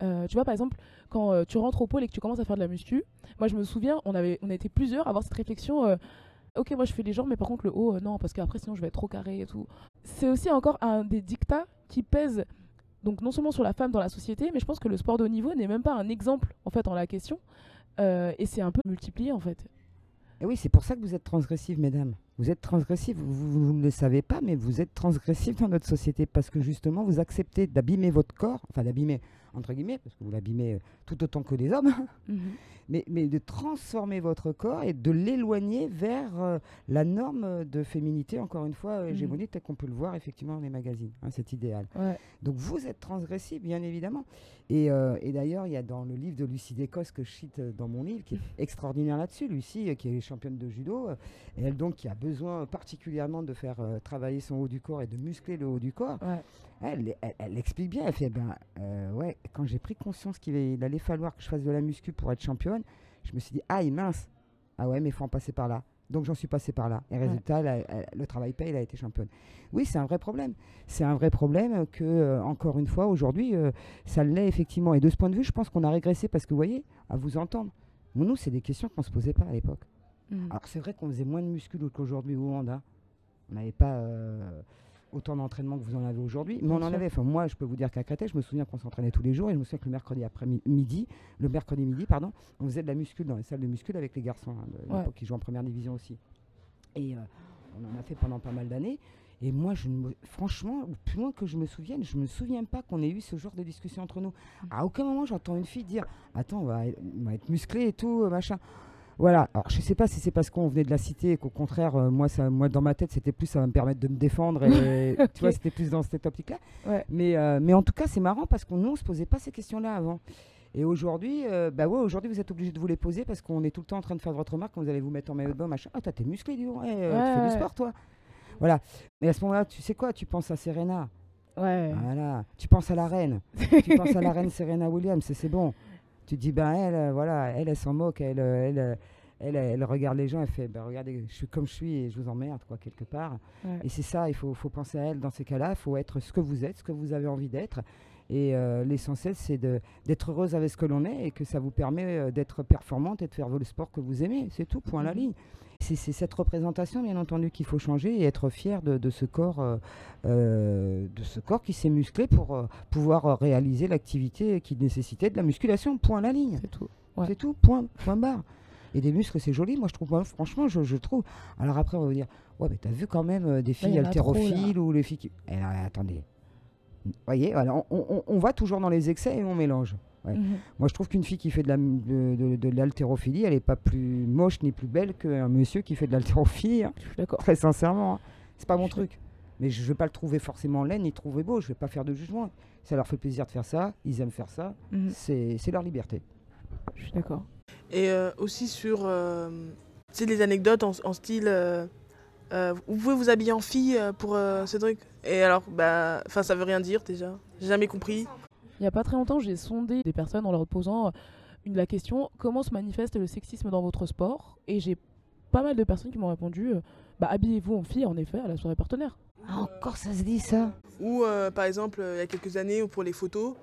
Tu vois, par exemple, quand tu rentres au pôle et que tu commences à faire de la muscu, moi je me souviens, on, avait, on a été plusieurs à avoir cette réflexion. Ok, moi je fais les jambes, mais par contre le haut, non, parce qu'après sinon je vais être trop carré et tout. C'est aussi encore un des dictats qui pèsent donc non seulement sur la femme dans la société, mais je pense que le sport de haut niveau n'est même pas un exemple en fait en la question. Euh, et c'est un peu multiplié en fait.
Et oui, c'est pour ça que vous êtes transgressive, mesdames. Vous êtes transgressive, vous, ne le savez pas, mais vous êtes transgressive dans notre société parce que justement, vous acceptez d'abîmer votre corps, enfin d'abîmer, entre guillemets, parce que vous l'abîmez euh, tout autant que les hommes, mais, mais de transformer votre corps et de l'éloigner vers euh, la norme de féminité, encore une fois, euh, hégémonique, tel qu'on peut le voir effectivement dans les magazines, hein, cet idéal.
Ouais.
Donc vous êtes transgressif, bien évidemment. Et, euh, et d'ailleurs, il y a dans le livre de Lucie Descos que je cite euh, dans mon livre, qui est extraordinaire là-dessus, Lucie, euh, qui est championne de judo, et elle donc qui a besoin particulièrement de faire euh, travailler son haut du corps et de muscler le haut du corps.
Ouais.
Elle, elle- elle explique bien, elle fait, ben euh, ouais, quand j'ai pris conscience qu'il allait- il allait falloir que je fasse de la muscu pour être championne, je me suis dit, ah mince, ah ouais, mais il faut en passer par là. Donc j'en suis passé par là. Et résultat, le travail paye, elle a été championne. Oui, c'est un vrai problème. C'est un vrai problème que, euh, encore une fois, aujourd'hui, euh, ça l'est effectivement. Et de ce point de vue, je pense qu'on a régressé parce que, vous voyez, à vous entendre, nous, c'est des questions qu'on ne se posait pas à l'époque.
Mhm.
Alors c'est vrai qu'on faisait moins de muscu qu'aujourd'hui au hand. hein. On n'avait pas euh, autant d'entraînement que vous en avez aujourd'hui, mais on en avait. Enfin, moi, je peux vous dire qu'à Créteil, je me souviens qu'on s'entraînait tous les jours et je me souviens que le mercredi après midi, le mercredi midi, pardon, on faisait de la muscu dans les salles de muscu avec les garçons hein, de
Ouais.
qui jouaient en première division aussi. Et euh, on en a fait pendant pas mal d'années. Et moi, je ne me- franchement, au plus loin que je me souvienne, je me souviens pas qu'on ait eu ce genre de discussion entre nous. À aucun moment, j'entends une fille dire Attends, on va, on va être musclé et tout, machin. Voilà. Alors, je sais pas si c'est parce qu'on venait de la cité et qu'au contraire, euh, moi, ça, moi, dans ma tête, c'était plus, ça va me permettre de me défendre. Et. Tu vois, c'était plus dans cette optique-là.
Ouais.
Mais, euh, mais en tout cas, c'est marrant parce qu'on on se posait pas ces questions-là avant. Et aujourd'hui, euh, bah ouais, aujourd'hui, vous êtes obligé de vous les poser parce qu'on est tout le temps en train de faire votre remarque quand vous allez vous mettre en maillot de bain, machin. Ah, toi, t'es musclé, dis donc. Ouais, euh, tu fais du sport, toi. Voilà. Mais à ce moment-là, tu sais quoi? Tu penses à Serena.
Ouais.
Voilà. Tu penses à la reine. tu penses à la reine Serena Williams, c'est bon. Tu te dis, ben elle, euh, voilà, elle, elle s'en moque, elle, euh, elle, euh, elle, elle regarde les gens, elle fait, ben regardez, je suis comme je suis et je vous emmerde, quoi, quelque part.
Ouais.
Et c'est ça, il faut, faut penser à elle dans ces cas-là, il faut être ce que vous êtes, ce que vous avez envie d'être. Et euh, l'essentiel, c'est d'être heureuse avec ce que l'on est et que ça vous permet d'être performante et de faire le sport que vous aimez. C'est tout, point à la
Mhm.
ligne. C'est c'est cette représentation, bien entendu, qu'il faut changer et être fier de, de ce corps, euh, euh, de ce corps qui s'est musclé pour euh, pouvoir réaliser l'activité qui nécessitait de la musculation. Point à la ligne.
C'est tout. Ouais.
C'est tout. Point, point barre. Et des muscles, c'est joli. Moi, je trouve. moi, franchement, je, je trouve. Alors après, on va vous dire, ouais, mais t'as vu quand même des
il
filles haltérophiles ou les filles qui. Eh attendez. Vous voyez, voilà, on, on- on va toujours dans les excès et on mélange. Ouais.
Mhm.
Moi, je trouve qu'une fille qui fait de la- de, de- de l'haltérophilie, elle n'est pas plus moche ni plus belle qu'un monsieur qui fait de l'haltérophilie. hein.
Je suis d'accord.
Très sincèrement, hein. c'est pas mon truc. Mais je ne vais pas le trouver forcément laid ni trouver beau. Je vais pas faire de jugement. Ça leur fait plaisir de faire ça. Ils aiment faire ça.
Mhm.
C'est c'est leur liberté.
Je suis d'accord.
Et euh, aussi sur euh, les anecdotes en, en style euh, euh, vous pouvez vous habiller en fille pour euh, ce truc? Et alors, bah, enfin, ça veut rien dire déjà. J'ai jamais compris.
Il n'y a pas très longtemps, j'ai sondé des personnes en leur posant euh, une, la question comment se manifeste le sexisme dans votre sport? Et j'ai pas mal de personnes qui m'ont répondu euh, bah, habillez-vous en fille, en effet, à la soirée partenaire.
Ah, encore ça se dit ça
Ou euh, par exemple, il y a quelques années, pour les photos,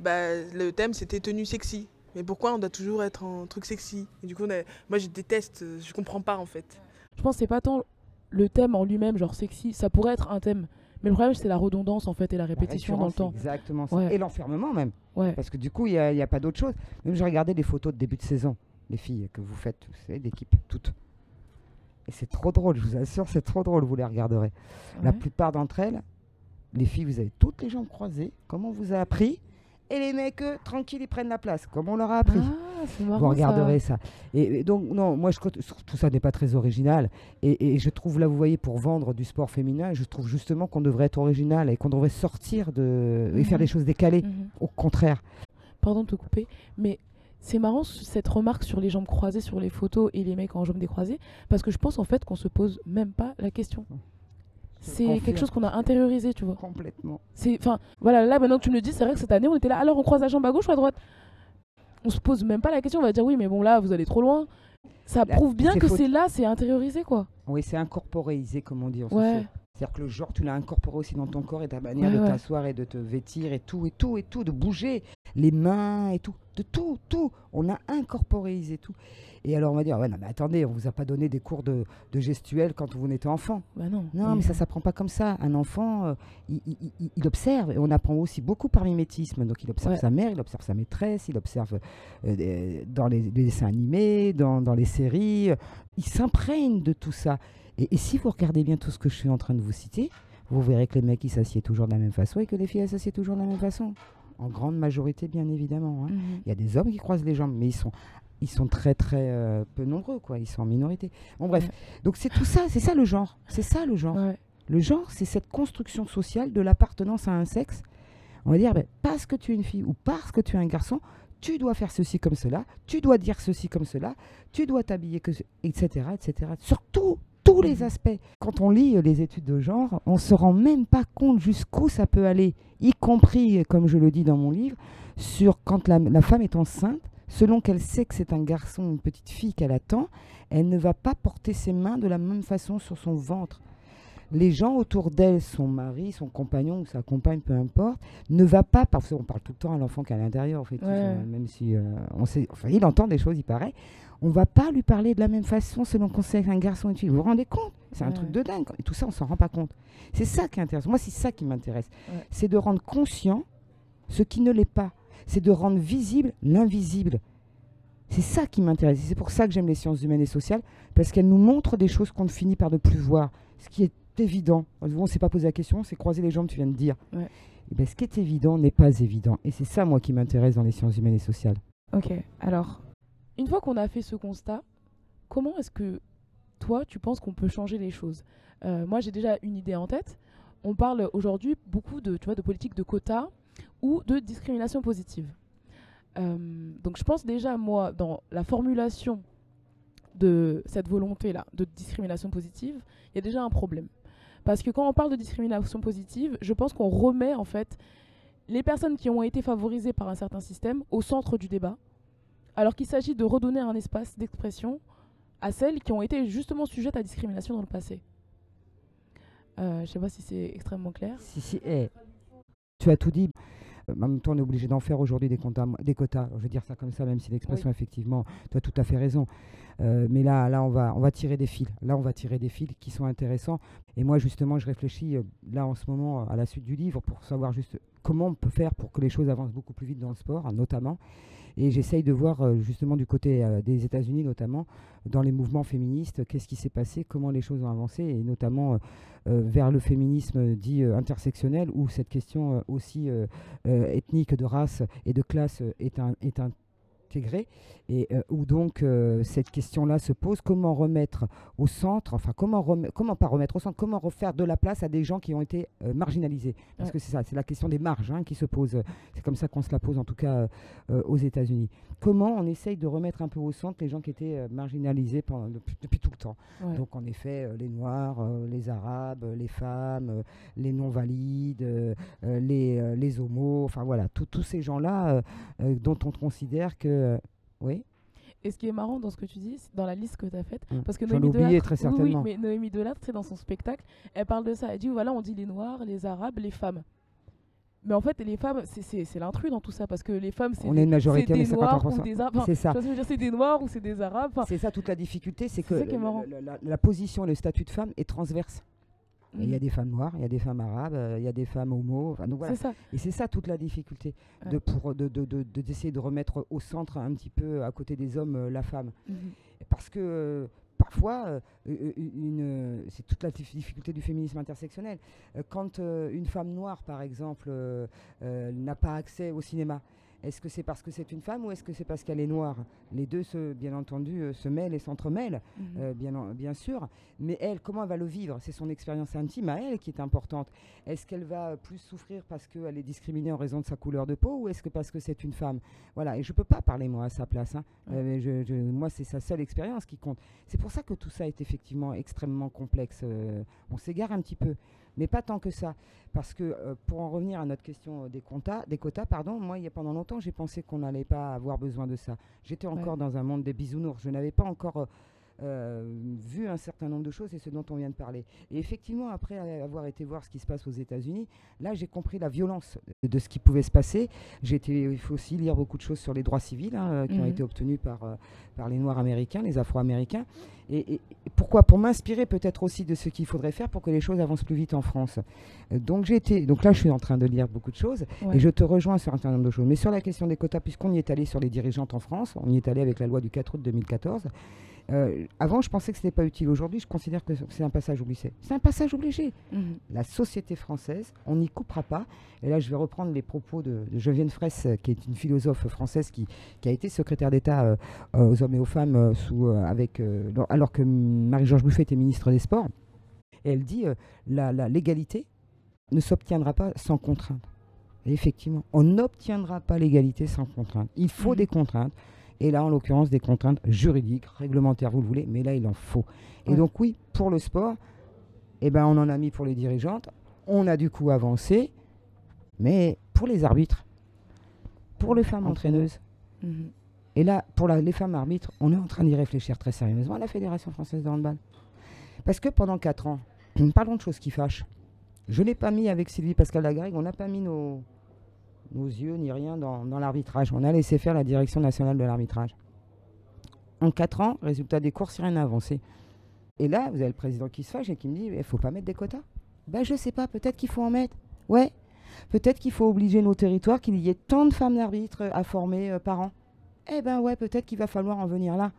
bah, le thème c'était tenue sexy. Mais pourquoi on doit toujours être en truc sexy? Et du coup, on a- moi je déteste, je comprends pas en fait.
Je pense que c'est pas tant le thème en lui-même, genre sexy, ça pourrait être un thème. Mais le problème, c'est la redondance en fait et la répétition dans le temps.
Exactement ça.
Ouais.
Et l'enfermement même.
Ouais.
Parce que du coup, il n'y a, il y a pas d'autre chose. Même je regardais des photos de début de saison, les filles que vous faites, vous savez, d'équipe, toutes. Et c'est trop drôle, je vous assure, c'est trop drôle, vous les regarderez. La plupart d'entre elles, les filles, vous avez toutes les jambes croisées, comme on vous a appris. Et les mecs, eux, tranquilles, ils prennent la place, comme on leur a appris.
Ah, marrant.
vous regarderez ça. Et, et donc, non, moi, je, tout ça n'est pas très original. Et, et je trouve, là, vous voyez, pour vendre du sport féminin, je trouve justement qu'on devrait être original et qu'on devrait sortir de. et faire
Mhm.
des choses décalées.
Mhm.
Au contraire.
Pardon de te couper, mais c'est marrant ce- cette remarque sur les jambes croisées sur les photos et les mecs en jambes décroisées, parce que je pense en fait qu'on se pose même pas la question. C'est quelque chose qu'on a intériorisé, tu vois.
Complètement.
C'est, enfin, voilà, là maintenant que tu me le dis, c'est vrai que cette année on était là. Alors on croise la jambe à gauche ou à droite? On se pose même pas la question. On va dire oui, mais bon là vous allez trop loin. Ça
Là,
prouve bien que c'est là, c'est intériorisé quoi.
Oui, c'est incorporéisé, comme on dit en
Ouais.
C'est-à-dire que le genre, tu l'as incorporé aussi dans ton corps et ta manière
Ouais,
de
ouais.
t'asseoir et de te vêtir et tout, et tout, et tout, de bouger, les mains et tout, de tout, tout. On a incorporéisé tout. Et alors on va dire, ouais, non, mais attendez, on vous a pas donné des cours de, de gestuelle quand vous étiez enfant.
Bah non.
Non, mais ça s'apprend pas comme ça. Un enfant, euh, il, il- il- il observe. Et on apprend aussi beaucoup par mimétisme. Donc, il observe
Ouais.
sa mère, il observe sa maîtresse, il observe euh, dans les, les dessins animés, dans, dans les séries. Il s'imprègne de tout ça. Et, et si vous regardez bien tout ce que je suis en train de vous citer, vous verrez que les mecs, ils s'assiedent toujours de la même façon et que les filles, elles s'assiedent toujours de la même façon. En grande majorité, bien évidemment. hein.
Mhm.
Il y a des hommes qui croisent les jambes, mais ils sont, ils sont très très euh, peu nombreux, quoi. Ils sont en minorité. Bon bref,
Ouais.
donc c'est tout ça, c'est ça le genre, c'est ça le genre.
Ouais.
Le genre, c'est cette construction sociale de l'appartenance à un sexe. On va dire, ben, parce que tu es une fille ou parce que tu es un garçon, tu dois faire ceci comme cela, tu dois dire ceci comme cela, tu dois t'habiller, que etc., etc. Sur tout- tous les
Mhm.
aspects. Quand on lit euh, les études de genre, on se rend même pas compte jusqu'où ça peut aller, y compris, comme je le dis dans mon livre, sur quand la, la femme est enceinte, selon qu'elle sait que c'est un garçon ou une petite fille qu'elle attend, elle ne va pas porter ses mains de la même façon sur son ventre. Les gens autour d'elle, son mari, son compagnon ou sa compagne, peu importe, ne va pas, parce qu'on parle tout le temps à l'enfant qui est à l'intérieur, en fait,
Ouais.
même si euh, on sait, enfin, il entend des choses, il paraît, on va pas lui parler de la même façon selon qu'on sait qu'un garçon ou une fille. Vous vous rendez compte? C'est un
Ouais.
truc de dingue. Et tout ça, on s'en rend pas compte. C'est ça qui intéresse. Moi, c'est ça qui m'intéresse.
Ouais.
C'est de rendre conscient ce qui ne l'est pas. C'est de rendre visible l'invisible. C'est ça qui m'intéresse. C'est pour ça que j'aime les sciences humaines et sociales, parce qu'elles nous montrent des choses qu'on ne finit par ne plus voir. Ce qui est évident. On ne s'est pas posé la question, c'est croiser les jambes, tu viens de dire.
Ouais.
Eh ben, ce qui est évident n'est pas évident. Et c'est ça, moi, qui m'intéresse dans les sciences humaines et sociales.
Ok, alors, une fois qu'on a fait ce constat, comment est-ce que toi, tu penses qu'on peut changer les choses? Euh, Moi, j'ai déjà une idée en tête. On parle aujourd'hui beaucoup de, tu vois, de politique de quotas ou de discrimination positive. Euh, donc, je pense déjà, moi, dans la formulation de cette volonté-là de discrimination positive, il y a déjà un problème. Parce que quand on parle de discrimination positive, je pense qu'on remet en fait les personnes qui ont été favorisées par un certain système au centre du débat, alors qu'il s'agit de redonner un espace d'expression à celles qui ont été justement sujettes à discrimination dans le passé. Euh, je sais pas si c'est extrêmement clair.
Si, si, eh, tu as tout dit. Euh, En même temps, on est obligé d'en faire aujourd'hui des, quotas- des quotas. Je veux dire ça comme ça, même si l'expression, effectivement, tu as tout à fait raison. Euh, mais là, là on, va, on va tirer des fils. Là, on va tirer des fils qui sont intéressants. Et moi, justement, je réfléchis euh, là en ce moment à la suite du livre pour savoir juste comment on peut faire pour que les choses avancent beaucoup plus vite dans le sport, notamment. Et j'essaye de voir euh, justement du côté euh, des États-Unis, notamment dans les mouvements féministes, qu'est-ce qui s'est passé, comment les choses ont avancé, et notamment euh, vers le féminisme dit intersectionnel, où cette question aussi ethnique, de race et de classe est, un- est intégrée, et euh, où donc euh, cette question-là se pose, comment remettre au centre, enfin comment, comment pas remettre au centre, comment refaire de la place à des gens qui ont été euh, marginalisés, parce
Ouais.
que c'est ça, c'est la question des marges hein, qui se pose, c'est comme ça qu'on se la pose en tout cas aux États-Unis. Comment on essaye de remettre un peu au centre les gens qui étaient marginalisés pendant, depuis, depuis tout le temps?
Ouais.
Donc en effet, les Noirs, les Arabes, les femmes, les non-valides, les, les homos, enfin voilà, tous ces gens-là dont on considère que... euh, oui,
Et ce qui est marrant dans ce que tu dis, c'est dans la liste que tu as faite,
Hum.
parce que Noémie Delattre,
très
oui, mais Noémie Delattre, dans son spectacle, elle parle de ça. Elle dit voilà, on dit les Noirs, les Arabes, les femmes. Mais en fait, les femmes, c'est- l'intrus dans tout ça, parce que les femmes, c'est des,
est
des Noirs ou
50%.
des Arabes.
C'est ça.
c'est des Noirs ou c'est des Arabes.
C'est ça toute la difficulté, c'est que
ça qui est
le-
marrant.
le- la, la position, le statut de femme est transverse. Et Il y a des femmes noires, il y a des femmes arabes, euh, il y a des femmes homo. enfin, donc voilà.
Ça.
Et c'est ça toute la difficulté, de, pour, de, de- de- de- d'essayer de remettre au centre un petit peu à côté des hommes euh, la femme.
Mhm.
Parce que euh, parfois, euh, euh, une, euh, c'est toute la dif- difficulté du féminisme intersectionnel. Euh, quand euh, une femme noire, par exemple, euh, euh, n'a pas accès au cinéma, Est-ce que c'est parce que c'est une femme ou est-ce que c'est parce qu'elle est noire? Les deux, se, bien entendu, euh, se mêlent et s'entremêlent,
Mhm.
euh, bien, en- bien sûr. Mais elle, comment elle va le vivre? C'est son expérience intime à elle qui est importante. Est-ce qu'elle va plus souffrir parce qu'elle est discriminée en raison de sa couleur de peau ou est-ce que parce que c'est une femme? Voilà, et je ne peux pas parler moi à sa place. hein. Euh, mais je- je- moi, c'est sa seule expérience qui compte. C'est pour ça que tout ça est effectivement extrêmement complexe. euh, on s'égare un petit peu, mais pas tant que ça. Parce que euh, pour en revenir à notre question euh, des quotas, des quotas pardon, moi, il y a pendant longtemps, j'ai pensé qu'on n'allait pas avoir besoin de ça. J'étais encore dans un monde des bisounours. Je n'avais pas encore euh, vu un certain nombre de choses et ce dont on vient de parler. Et effectivement, après avoir été voir ce qui se passe aux États-Unis, là, j'ai compris la violence de, ce qui pouvait se passer. J'ai été, il faut aussi lire beaucoup de choses sur les droits civils hein, euh, qui ont
Mhm.
été obtenus par, euh, par les Noirs américains, les Afro-américains. Et, pourquoi? Pour m'inspirer peut-être aussi de ce qu'il faudrait faire pour que les choses avancent plus vite en France. Euh, donc j'ai été, donc là, je suis en train de lire beaucoup de choses
Ouais.
et je te rejoins sur un certain nombre de choses. Mais sur la question des quotas, puisqu'on y est allé sur les dirigeantes en France, on y est allé avec la loi du 4 août 2014. Euh, avant, je pensais que ce n'était pas utile. Aujourd'hui, je considère que c'est un passage obligé. C'est un passage obligé.
Mhm.
La société française, on n'y coupera pas. Et là, je vais reprendre les propos de, de Geneviève Fraisse, euh, qui est une philosophe française qui, qui a été secrétaire d'État euh, aux hommes et aux femmes euh, sous, avec, alors que Marie-Georges Buffet était ministre des Sports. Et elle dit la, l'égalité ne s'obtiendra pas sans contrainte. Et effectivement, on n'obtiendra pas l'égalité sans contrainte. Il faut
Mhm.
des contraintes. Et là, en l'occurrence, des contraintes juridiques, réglementaires, vous le voulez, mais là, il en faut. Et
Ouais.
donc, oui, pour le sport, eh ben, on en a mis pour les dirigeantes. On a du coup avancé. Mais pour les arbitres, pour les femmes entraîneuses,
Mhm.
et là, pour la- les femmes arbitres, on est en train d'y réfléchir très sérieusement à la Fédération française de handball. Parce que pendant 4 ans, parlons de choses qui fâchent. Je n'ai pas mis avec Sylvie Pascal Lagarrigue, on n'a pas mis nos, nos yeux ni rien dans, l'arbitrage. On a laissé faire la direction nationale de l'arbitrage. En 4 ans, résultat des courses, rien n'a avancé. Et là, vous avez le président qui se fâche et qui me dit il faut pas mettre des quotas. Ben, je sais pas, peut-être qu'il faut en mettre. Ouais, peut-être qu'il faut obliger nos territoires qu'il y ait tant de femmes d'arbitres à former euh, par an. Eh ben ouais, peut-être qu'il va falloir en venir là.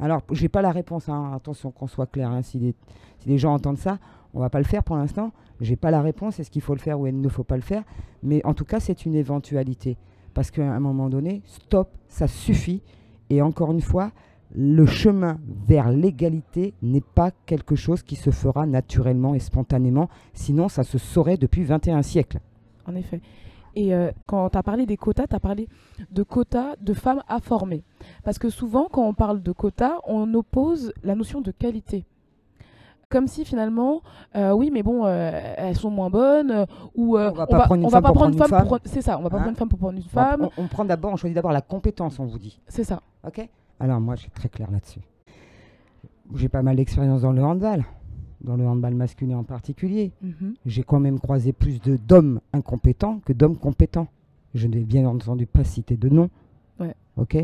Alors, j'ai pas la réponse, hein, attention qu'on soit clair, hein, si, les gens entendent ça, on va pas le faire pour l'instant. J'ai pas la réponse, est-ce qu'il faut le faire ou il ne faut pas le faire. Mais en tout cas, c'est une éventualité. Parce qu'à un moment donné, stop, ça suffit. Et encore une fois, le chemin vers l'égalité n'est pas quelque chose qui se fera naturellement et spontanément. Sinon, ça se saurait depuis 21 siècles.
En effet. Et euh, quand tu as parlé des quotas, tu as parlé de quotas de femmes à former. Parce que souvent, quand on parle de quotas, on oppose la notion de qualité. Comme si finalement, euh, oui, mais bon, euh, elles sont moins bonnes, ou
On va pas prendre une femme pour
prendre une femme C'est ça, on va pas
Hein
prendre une femme pour prendre une femme.
On, on prend d'abord, on choisit d'abord la compétence, on vous dit.
C'est ça.
Ok? Alors moi, je suis très clair là-dessus. J'ai pas mal d'expérience dans le handball, dans le handball masculin en particulier.
Mhm.
J'ai quand même croisé plus de d'hommes incompétents que d'hommes compétents. Je n'ai bien entendu pas citer de nom.
Ouais.
Ok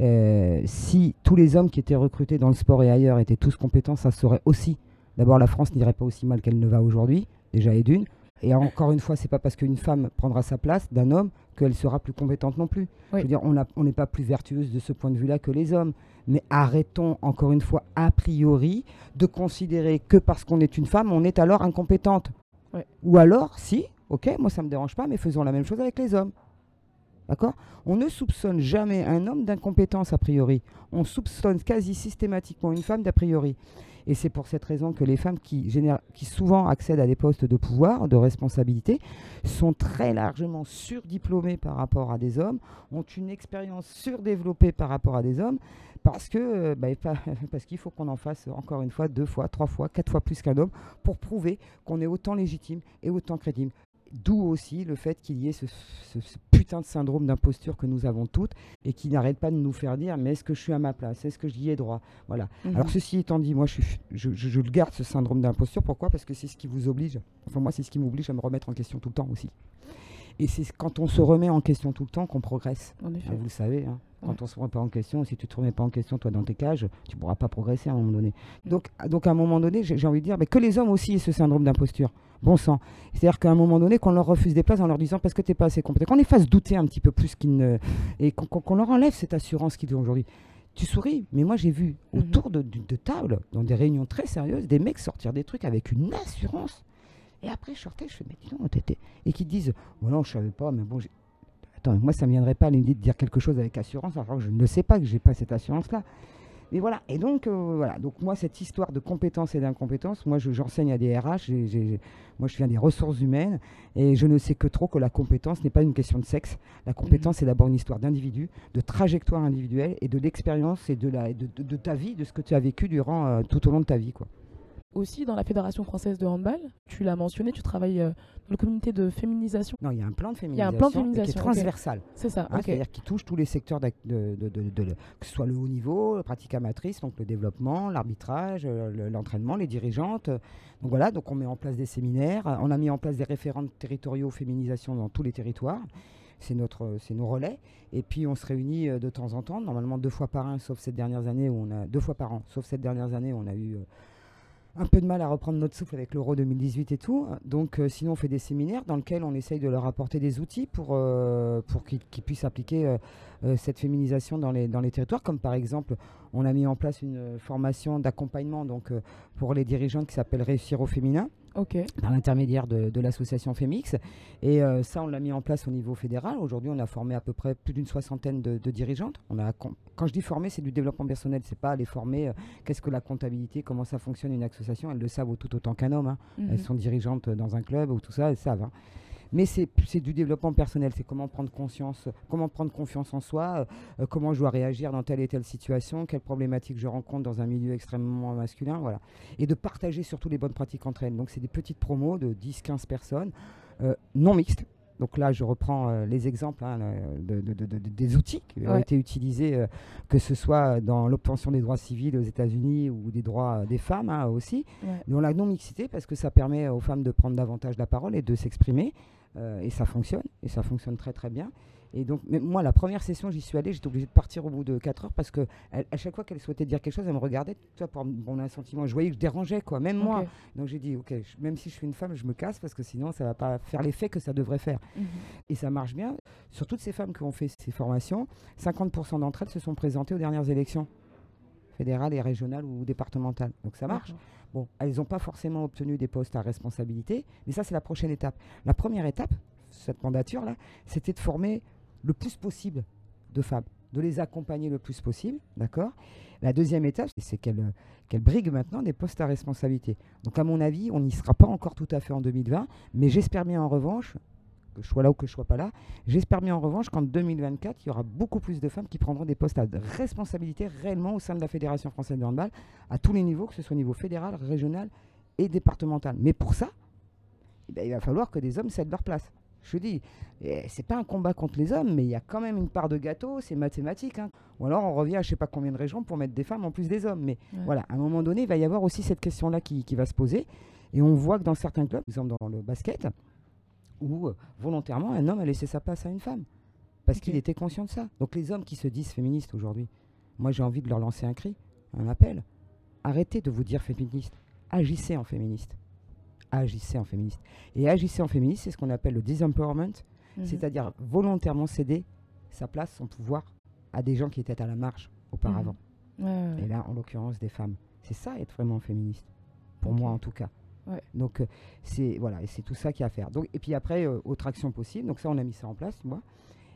Euh, Si tous les hommes qui étaient recrutés dans le sport et ailleurs étaient tous compétents, ça serait aussi. D'abord, la France n'irait pas aussi mal qu'elle ne va aujourd'hui, déjà et d'une. Et encore une fois, c'est pas parce qu'une femme prendra sa place d'un homme qu'elle sera plus compétente non plus.
Oui.
Je veux dire, on n'est pas plus vertueuse de ce point de vue-là que les hommes. Mais arrêtons, encore une fois, a priori, de considérer que parce qu'on est une femme, on est alors incompétente. Ou alors, si, ok, moi ça me dérange pas, mais faisons la même chose avec les hommes. On ne soupçonne jamais un homme d'incompétence a priori. On soupçonne quasi systématiquement une femme d'a priori. Et c'est pour cette raison que les femmes qui, souvent accèdent à des postes de pouvoir, de responsabilité, sont très largement surdiplômées par rapport à des hommes, ont une expérience surdéveloppée par rapport à des hommes, parce euh, bah, qu'il faut qu'on en fasse encore une fois, deux fois, trois fois, quatre fois plus qu'un homme, pour prouver qu'on est autant légitime et autant crédible. D'où aussi le fait qu'il y ait ce, ce- ce putain de syndrome d'imposture que nous avons toutes et qui n'arrête pas de nous faire dire mais est-ce que je suis à ma place? Est-ce que j'y ai droit? Voilà.
Mhm.
Alors ceci étant dit, moi je, suis, je, je- je le garde ce syndrome d'imposture. Pourquoi? Parce que c'est ce qui vous oblige, enfin moi c'est ce qui m'oblige à me remettre en question tout le temps aussi. Et c'est quand on se remet en question tout le temps qu'on progresse.
En effet.
Ah, vous le savez, hein. quand on se remet pas en question, si tu te remets pas en question toi dans tes cages, tu pourras pas progresser à un moment donné. Donc, donc à un moment donné, j'ai j'ai envie de dire mais que les hommes aussi aient ce syndrome d'imposture. Bon sang. C'est-à-dire qu'à un moment donné, qu'on leur refuse des places en leur disant parce que tu n'es pas assez compétent, qu'on les fasse douter un petit peu plus qu'ils ne. et qu'on leur enlève cette assurance qu'ils ont aujourd'hui. Tu souris, mais moi j'ai vu
Mhm.
autour de, de, de tables, dans des réunions très sérieuses, des mecs sortir des trucs avec une assurance. Et après, je sortais, je fais, mais dis donc, t'étais- Et qui disent, bon non, je savais pas, mais bon, j'ai- Attends, moi, ça ne me viendrait pas à l'idée de dire quelque chose avec assurance, alors que je ne sais pas que je n'ai pas cette assurance-là. Mais voilà, et donc, euh, voilà. donc moi, cette histoire de compétences et d'incompétences, moi, j'enseigne à des RH, moi, je viens des ressources humaines, et je ne sais que trop que la compétence n'est pas une question de sexe. La compétence, c'est d'abord une histoire d'individu, de trajectoire individuelle, et de l'expérience et de, la, de, ta vie, de ce que tu as vécu durant euh, tout au long de ta vie. Quoi
aussi dans la Fédération française de handball. Tu l'as mentionné, tu travailles euh, dans le comité de féminisation.
Non, il y a un plan de féminisation, il y a un plan de féminisation qui est transversal.
C'est ça.
Hein, c'est-à-dire qui touche tous les secteurs, de, que ce soit le haut niveau, la pratique amatrice, donc le développement, l'arbitrage, euh, l'entraînement, les dirigeantes. Donc voilà, donc on met en place des séminaires. On a mis en place des référents territoriaux féminisation dans tous les territoires c'est notre c'est nos relais et puis on se réunit euh, de temps en temps normalement deux fois par an sauf cette dernière année où on a deux fois par an sauf cette dernière année où on a eu un peu de mal à reprendre notre souffle avec l'Euro 2018 et tout. Donc, euh, sinon, on fait des séminaires dans lesquels on essaye de leur apporter des outils pour, euh, qu'ils puissent appliquer euh, cette féminisation dans les, dans les territoires. Comme par exemple, on a mis en place une formation d'accompagnement pour les dirigeants qui s'appelle Réussir au féminin par l'intermédiaire de, l'association Femix. Et euh, ça, on l'a mis en place au niveau fédéral. Aujourd'hui, on a formé à peu près plus d'une soixantaine de, dirigeantes. On a, quand je dis former, c'est du développement personnel. C'est pas les former. Euh, qu'est-ce que la comptabilité Comment ça fonctionne une association Elles le savent tout autant qu'un homme. Hein. Mhm. Elles sont dirigeantes dans un club ou tout ça, elles savent. Hein. Mais c'est du développement personnel, c'est comment prendre conscience, comment prendre confiance en soi, euh, comment je dois réagir dans telle et telle situation, quelles problématiques je rencontre dans un milieu extrêmement masculin, voilà. Et de partager surtout les bonnes pratiques entre elles. Donc c'est des petites promos de 10-15 personnes, euh, non mixtes. Donc là, je reprends euh, les exemples hein, de, des outils qui ont été utilisés, que ce soit dans l'obtention des droits civils aux États-Unis ou des droits des femmes hein, aussi. Dans la non-mixité, parce que ça permet aux femmes de prendre davantage la parole et de s'exprimer. Euh, et ça fonctionne, et ça fonctionne très très bien. Et donc, moi, la première session, j'y suis allée, j'étais obligée de partir au bout de 4 heures parce que à, chaque fois qu'elle souhaitait dire quelque chose, elle me regardait, tu pour mon sentiment. Je voyais que je dérangeais, quoi, même moi. Donc j'ai dit, ok, même si je suis une femme, je me casse parce que sinon, ça va pas faire l'effet que ça devrait faire. Mhm. Et ça marche bien. Sur toutes ces femmes qui ont fait ces formations, 50% d'entre elles se sont présentées aux dernières élections fédérales et régionales ou départementales. Donc ça marche. Bon, elles n'ont pas forcément obtenu des postes à responsabilité, mais ça, c'est la prochaine étape. La première étape, cette mandature-là, c'était de former le plus possible de femmes, de les accompagner le plus possible, d'accord? La deuxième étape, c'est qu'elles qu briguent maintenant des postes à responsabilité. Donc, à mon avis, on n'y sera pas encore tout à fait en 2020, mais j'espère bien en revanche que je sois là ou que je sois pas là. J'espère bien en revanche qu'en 2024, il y aura beaucoup plus de femmes qui prendront des postes à responsabilité réellement au sein de la Fédération française de handball, à tous les niveaux, que ce soit au niveau fédéral, régional et départemental. Mais pour ça, eh ben, il va falloir que des hommes cèdent leur place. Je dis, eh, c'est pas un combat contre les hommes, mais il y a quand même une part de gâteau, c'est mathématique. Hein. Ou alors on revient à je sais pas combien de régions pour mettre des femmes en plus des hommes. Mais voilà, à un moment donné, il va y avoir aussi cette question-là qui, qui va se poser. Et on voit que dans certains clubs, par exemple dans le basket, où euh, volontairement un homme a laissé sa place à une femme. Parce qu'il était conscient de ça. Donc les hommes qui se disent féministes aujourd'hui, moi j'ai envie de leur lancer un cri, un appel. Arrêtez de vous dire féministe. Agissez en féministe. Agissez en féministe. Et agissez en féministe, c'est ce qu'on appelle le disempowerment, mhm. c'est-à-dire volontairement céder sa place, son pouvoir à des gens qui étaient à la marge auparavant. Mhm. Et là, en l'occurrence, des femmes. C'est ça être vraiment féministe. Pour moi, en tout cas. Donc euh, c'est voilà, et c'est tout ça qu'il y a à faire. Donc et puis après euh, autre action possible. Donc ça on a mis ça en place moi.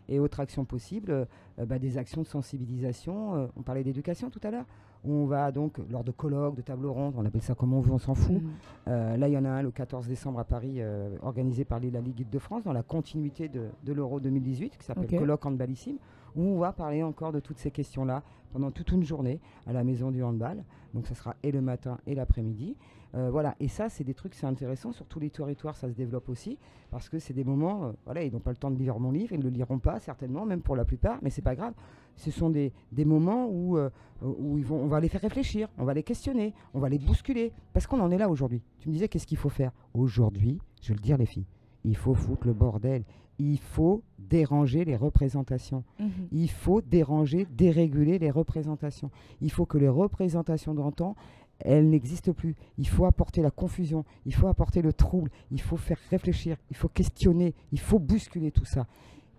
Et autre action possible, euh, bah, des actions de sensibilisation. on parlait d'éducation tout à l'heure. On va donc lors de colloques, de tables rondes, on appelle ça comme on veut, on s'en fout. Mmh. là il y en a un le 14 décembre à Paris, organisé par la Ligue de France dans la continuité de, l'Euro 2018 qui s'appelle colloque handballissime où on va parler encore de toutes ces questions-là pendant toute une journée à la maison du handball. Donc ça sera et le matin et l'après-midi. Euh, voilà, et ça, c'est des trucs, c'est intéressant. Sur tous les territoires, ça se développe aussi, parce que c'est des moments, euh, voilà, ils n'ont pas le temps de lire mon livre, ils ne le liront pas, certainement, même pour la plupart, mais c'est pas grave. Ce sont des, des moments où, euh, où ils vont, on va les faire réfléchir, on va les questionner, on va les bousculer, parce qu'on en est là aujourd'hui. Tu me disais, qu'est-ce qu'il faut faire? Aujourd'hui, je vais le dire, les filles, il faut foutre le bordel. Il faut déranger les représentations. Mhm. Il faut déranger, déréguler les représentations. Il faut que les représentations d'antan, elle n'existe plus. Il faut apporter la confusion, il faut apporter le trouble, il faut faire réfléchir, il faut questionner, il faut bousculer tout ça.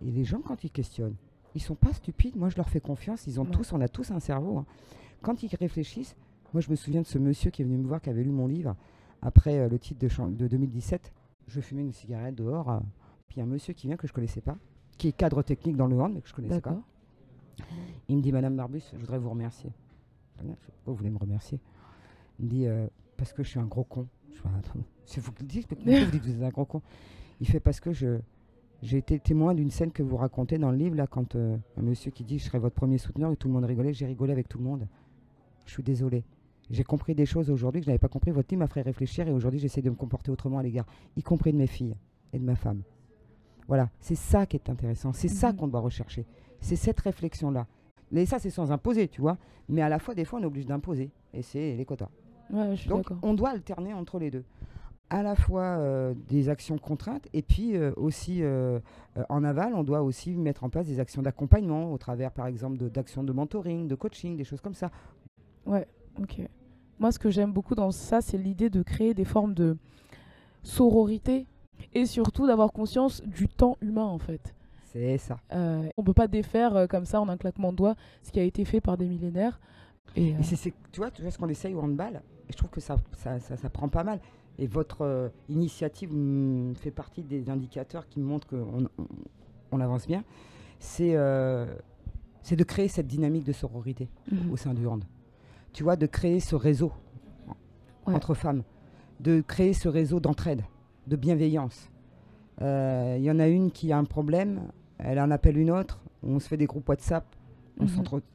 Et les gens, quand ils questionnent, ils sont pas stupides. Moi, je leur fais confiance. Ils ont tous, on a tous un cerveau. Hein. Quand ils réfléchissent, moi, je me souviens de ce monsieur qui est venu me voir, qui avait lu mon livre après euh, le titre de, de, 2017. Je fumais une cigarette dehors, euh, puis un monsieur qui vient que je connaissais pas, qui est cadre technique dans le hand, mais que je connaissais pas. Il me dit, Madame Barbus, je voudrais vous remercier. Pourquoi vous voulez me remercier? Il me dit, euh, parce que je suis un gros con. Je fais, Attends, c'est vous qui le dites, mais pourquoi vous dites que vous êtes un gros con Il fait, parce que je, j'ai été témoin d'une scène que vous racontez dans le livre, là, quand euh, un monsieur qui dit, je serai votre premier souteneur, et tout le monde rigolait, j'ai rigolé avec tout le monde. Je suis désolé. J'ai compris des choses aujourd'hui que je n'avais pas compris. Votre livre m'a fait réfléchir, et aujourd'hui, j'essaie de me comporter autrement à l'égard, y compris de mes filles et de ma femme. Voilà, c'est ça qui est intéressant, c'est ça
Mhm.
qu'on doit rechercher. C'est cette réflexion-là. Et ça, c'est sans imposer, tu vois. Mais à la fois, des fois, on est obligé d'imposer. Et c'est les quotas.
Ouais, je suis
Donc, on doit alterner entre les deux. À la fois euh, des actions contraintes et puis euh, aussi euh, en aval, on doit aussi mettre en place des actions d'accompagnement au travers, par exemple, d'actions de, mentoring, de coaching, des choses comme ça.
Ok. Moi, ce que j'aime beaucoup dans ça, c'est l'idée de créer des formes de sororité et surtout d'avoir conscience du temps humain, en fait.
C'est ça.
On peut pas défaire comme ça en un claquement de doigts ce qui a été fait par des millénaires. Et, euh,
Et c'est, tu vois, tu vois ce qu'on essaye au handball, et je trouve que ça, ça, ça, ça prend pas mal. Et votre euh, initiative mm, fait partie des indicateurs qui montrent qu'on on, on avance bien. C'est, euh, c'est de créer cette dynamique de sororité
mhm.
au sein du hand. Tu vois, de créer ce réseau
Ouais.
entre femmes, de créer ce réseau d'entraide, de bienveillance. Il y en a une qui a un problème, elle en appelle une autre, on se fait des groupes WhatsApp, on,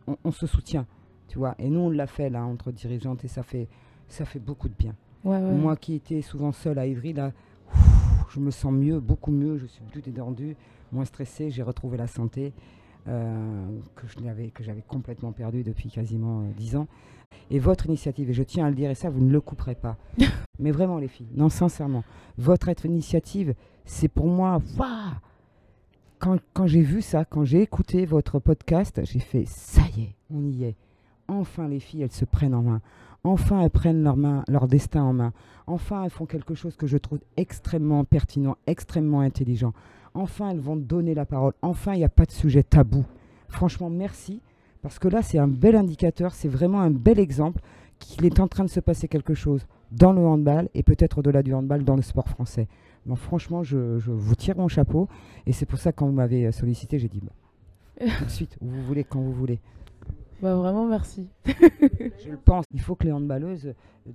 on- on se soutient. Tu vois, et nous on l'a fait là entre dirigeantes et ça fait, ça fait beaucoup de bien.
Ouais, ouais.
Moi qui étais souvent seule à Ivry, là, je me sens mieux, beaucoup mieux, je suis plus détendue, moins stressée, j'ai retrouvé la santé euh, que j'avais complètement perdue depuis quasiment euh, 10 ans. Et votre initiative, et je tiens à le dire, et ça vous ne le couperez pas, mais vraiment les filles, non sincèrement, votre être- initiative, c'est pour moi, waouh quand, quand j'ai vu ça, quand j'ai écouté votre podcast, j'ai fait ça y est, on y est. Enfin, les filles, elles se prennent en main. Enfin, elles prennent leur, main, leur destin en main. Enfin, elles font quelque chose que je trouve extrêmement pertinent, extrêmement intelligent. Enfin, elles vont donner la parole. Enfin, il n'y a pas de sujet tabou. Franchement, merci. Parce que là, c'est un bel indicateur, c'est vraiment un bel exemple qu'il est en train de se passer quelque chose dans le handball et peut-être au-delà du handball dans le sport français. Donc franchement, je, je vous tire mon chapeau et c'est pour ça que quand vous m'avez sollicité, j'ai dit bah, tout de suite, où vous voulez, quand vous voulez.
Bah, vraiment, merci.
Je le pense. Il faut que les handballeuses euh,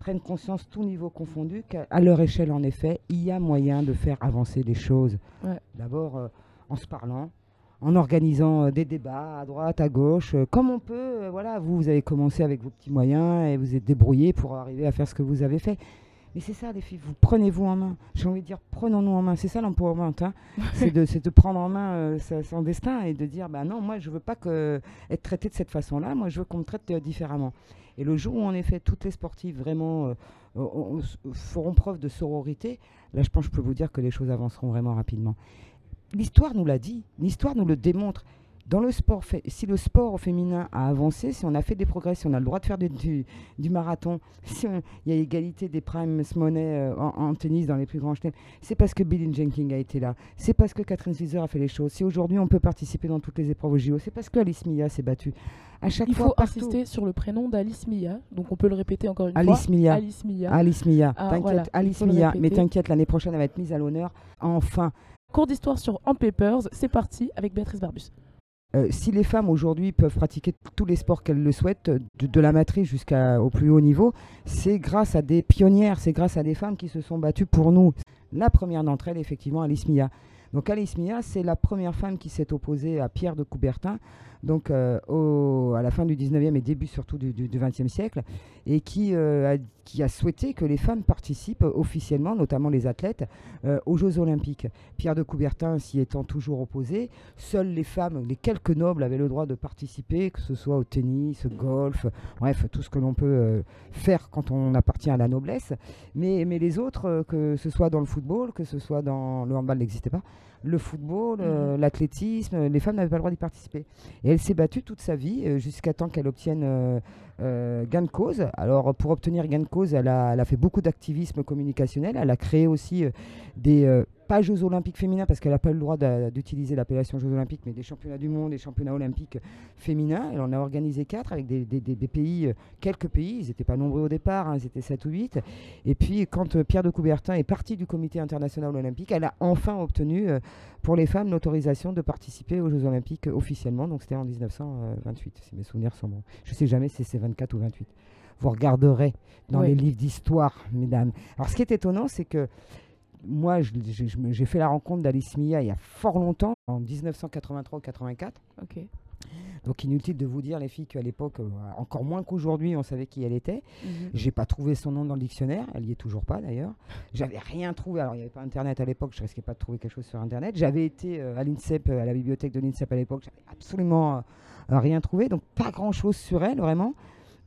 prennent conscience, tout niveau confondu, qu'à leur échelle, en effet, il y a moyen de faire avancer les choses.
Ouais.
D'abord euh, en se parlant, en organisant euh, des débats à droite, à gauche, euh, comme on peut. euh, voilà, vous, vous avez commencé avec vos petits moyens et vous êtes débrouillé pour arriver à faire ce que vous avez fait. Mais c'est ça, les filles, vous prenez-vous en main. J'ai envie de dire, prenons-nous en main. C'est ça l'empowerment. Hein. c'est de, c'est de prendre en main euh, sa- son destin et de dire, bah non, moi, je veux pas que, être traité de cette façon-là. Moi, je veux qu'on me traite euh, différemment. Et le jour où, en effet, toutes les sportives vraiment euh, feront preuve de sororité, là, je pense que je peux vous dire que les choses avanceront vraiment rapidement. L'histoire nous l'a dit, l'histoire nous le démontre. Dans le sport, si le sport féminin a avancé, si on a fait des progrès, si on a le droit de faire du, du- du marathon, si il y a égalité des primes money euh, en, en tennis dans les plus grands chelems, c'est parce que Billie Jenkins a été là. C'est parce que Catherine Switzer a fait les choses. Si aujourd'hui on peut participer dans toutes les épreuves au JO, c'est parce que Alice Mia s'est battue. À chaque
Il
fois,
faut
partout.
insister sur le prénom d'Alice Mia. Donc, on peut le répéter encore une
Alice
fois.
Mia.
Alice Mia.
Alice Mia,
Ah,
t'inquiète,
voilà,
Alice Mia, mais t'inquiète, l'année prochaine elle va être mise à l'honneur. Enfin,
Cours d'histoire sur On Papers. C'est parti avec Béatrice Barbus.
Euh, si les femmes aujourd'hui peuvent pratiquer tous les sports qu'elles le souhaitent, euh, de, de la matrice jusqu'au plus haut niveau, c'est grâce à des pionnières, c'est grâce à des femmes qui se sont battues pour nous. La première d'entre elles, effectivement, Alice Mia. Donc Alice Mia, c'est la première femme qui s'est opposée à Pierre de Coubertin, donc euh, à la fin du 19e et début surtout du, du, du 20e siècle, et qui, euh, a, qui a souhaité que les femmes participent officiellement, notamment les athlètes, euh, aux Jeux olympiques. Pierre de Coubertin s'y étant toujours opposé, Seules les femmes, les quelques nobles avaient le droit de participer, que ce soit au tennis, au golf, bref, tout ce que l'on peut faire quand on appartient à la noblesse. Mais, les autres, que ce soit dans le football, que ce soit dans le handball n'existait pas, le football, euh, l'athlétisme, les femmes n'avaient pas le droit d'y participer. Et elle s'est battue toute sa vie euh, jusqu'à temps qu'elle obtienne euh, gain de cause. Alors, pour obtenir gain de cause, elle a, fait beaucoup d'activisme communicationnel. Elle a créé aussi euh, des, euh, pas Jeux Olympiques féminins, parce qu'elle n'a pas le droit d'utiliser l'appellation Jeux Olympiques, mais des championnats du monde, des championnats olympiques féminins. Elle en a organisé quatre avec des, pays, quelques pays. Ils n'étaient pas nombreux au départ, hein, ils étaient 7 ou 8. Et puis, quand Pierre de Coubertin est parti du Comité international olympique, elle a enfin obtenu pour les femmes l'autorisation de participer aux Jeux Olympiques officiellement. Donc, c'était en 1928, si mes souvenirs sont bons. Je sais jamais si c'est 24 ou 28. Vous regarderez dans les livres d'histoire, mesdames. Alors, ce qui est étonnant, c'est que moi, j'ai fait la rencontre d'Alice Mia il y a fort longtemps, en 1983 ou 84.
Ok.
Donc, inutile de vous dire, les filles, qu'à l'époque, euh, encore moins qu'aujourd'hui, on savait qui elle était.
Mhm.
J'ai pas trouvé son nom dans le dictionnaire, elle y est toujours pas d'ailleurs. J'avais rien trouvé, alors il n'y avait pas internet à l'époque, je risquais pas de trouver quelque chose sur internet. J'avais été euh, à l'INSEP, euh, à la bibliothèque de l'INSEP à l'époque, j'avais absolument rien trouvé, donc pas grand chose sur elle vraiment.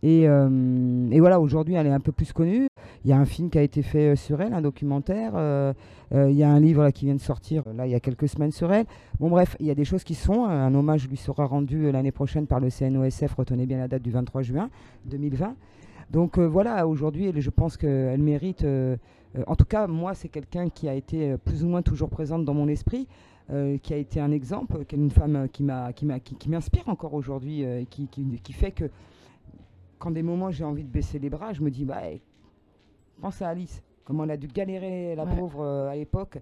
Et, euh, et voilà, aujourd'hui elle est un peu plus connue. Il y a un film qui a été fait euh, sur elle, un documentaire. euh, Il y a un livre qui vient de sortir là il y a quelques semaines sur elle. Bon bref, il y a des choses qui sont. euh, Un hommage lui sera rendu l'année prochaine par le CNOSF, retenez bien la date du 23 juin 2020. Donc voilà, aujourd'hui, je pense qu'elle mérite. en tout cas, moi, c'est quelqu'un qui a été plus ou moins toujours présente dans mon esprit, qui a été un exemple, qui est une femme qui m'inspire encore aujourd'hui, qui fait que quand des moments j'ai envie de baisser les bras, je me dis, bah, hey, pense à Alice, comment elle a dû galérer la
Ouais.
pauvre euh, à l'époque.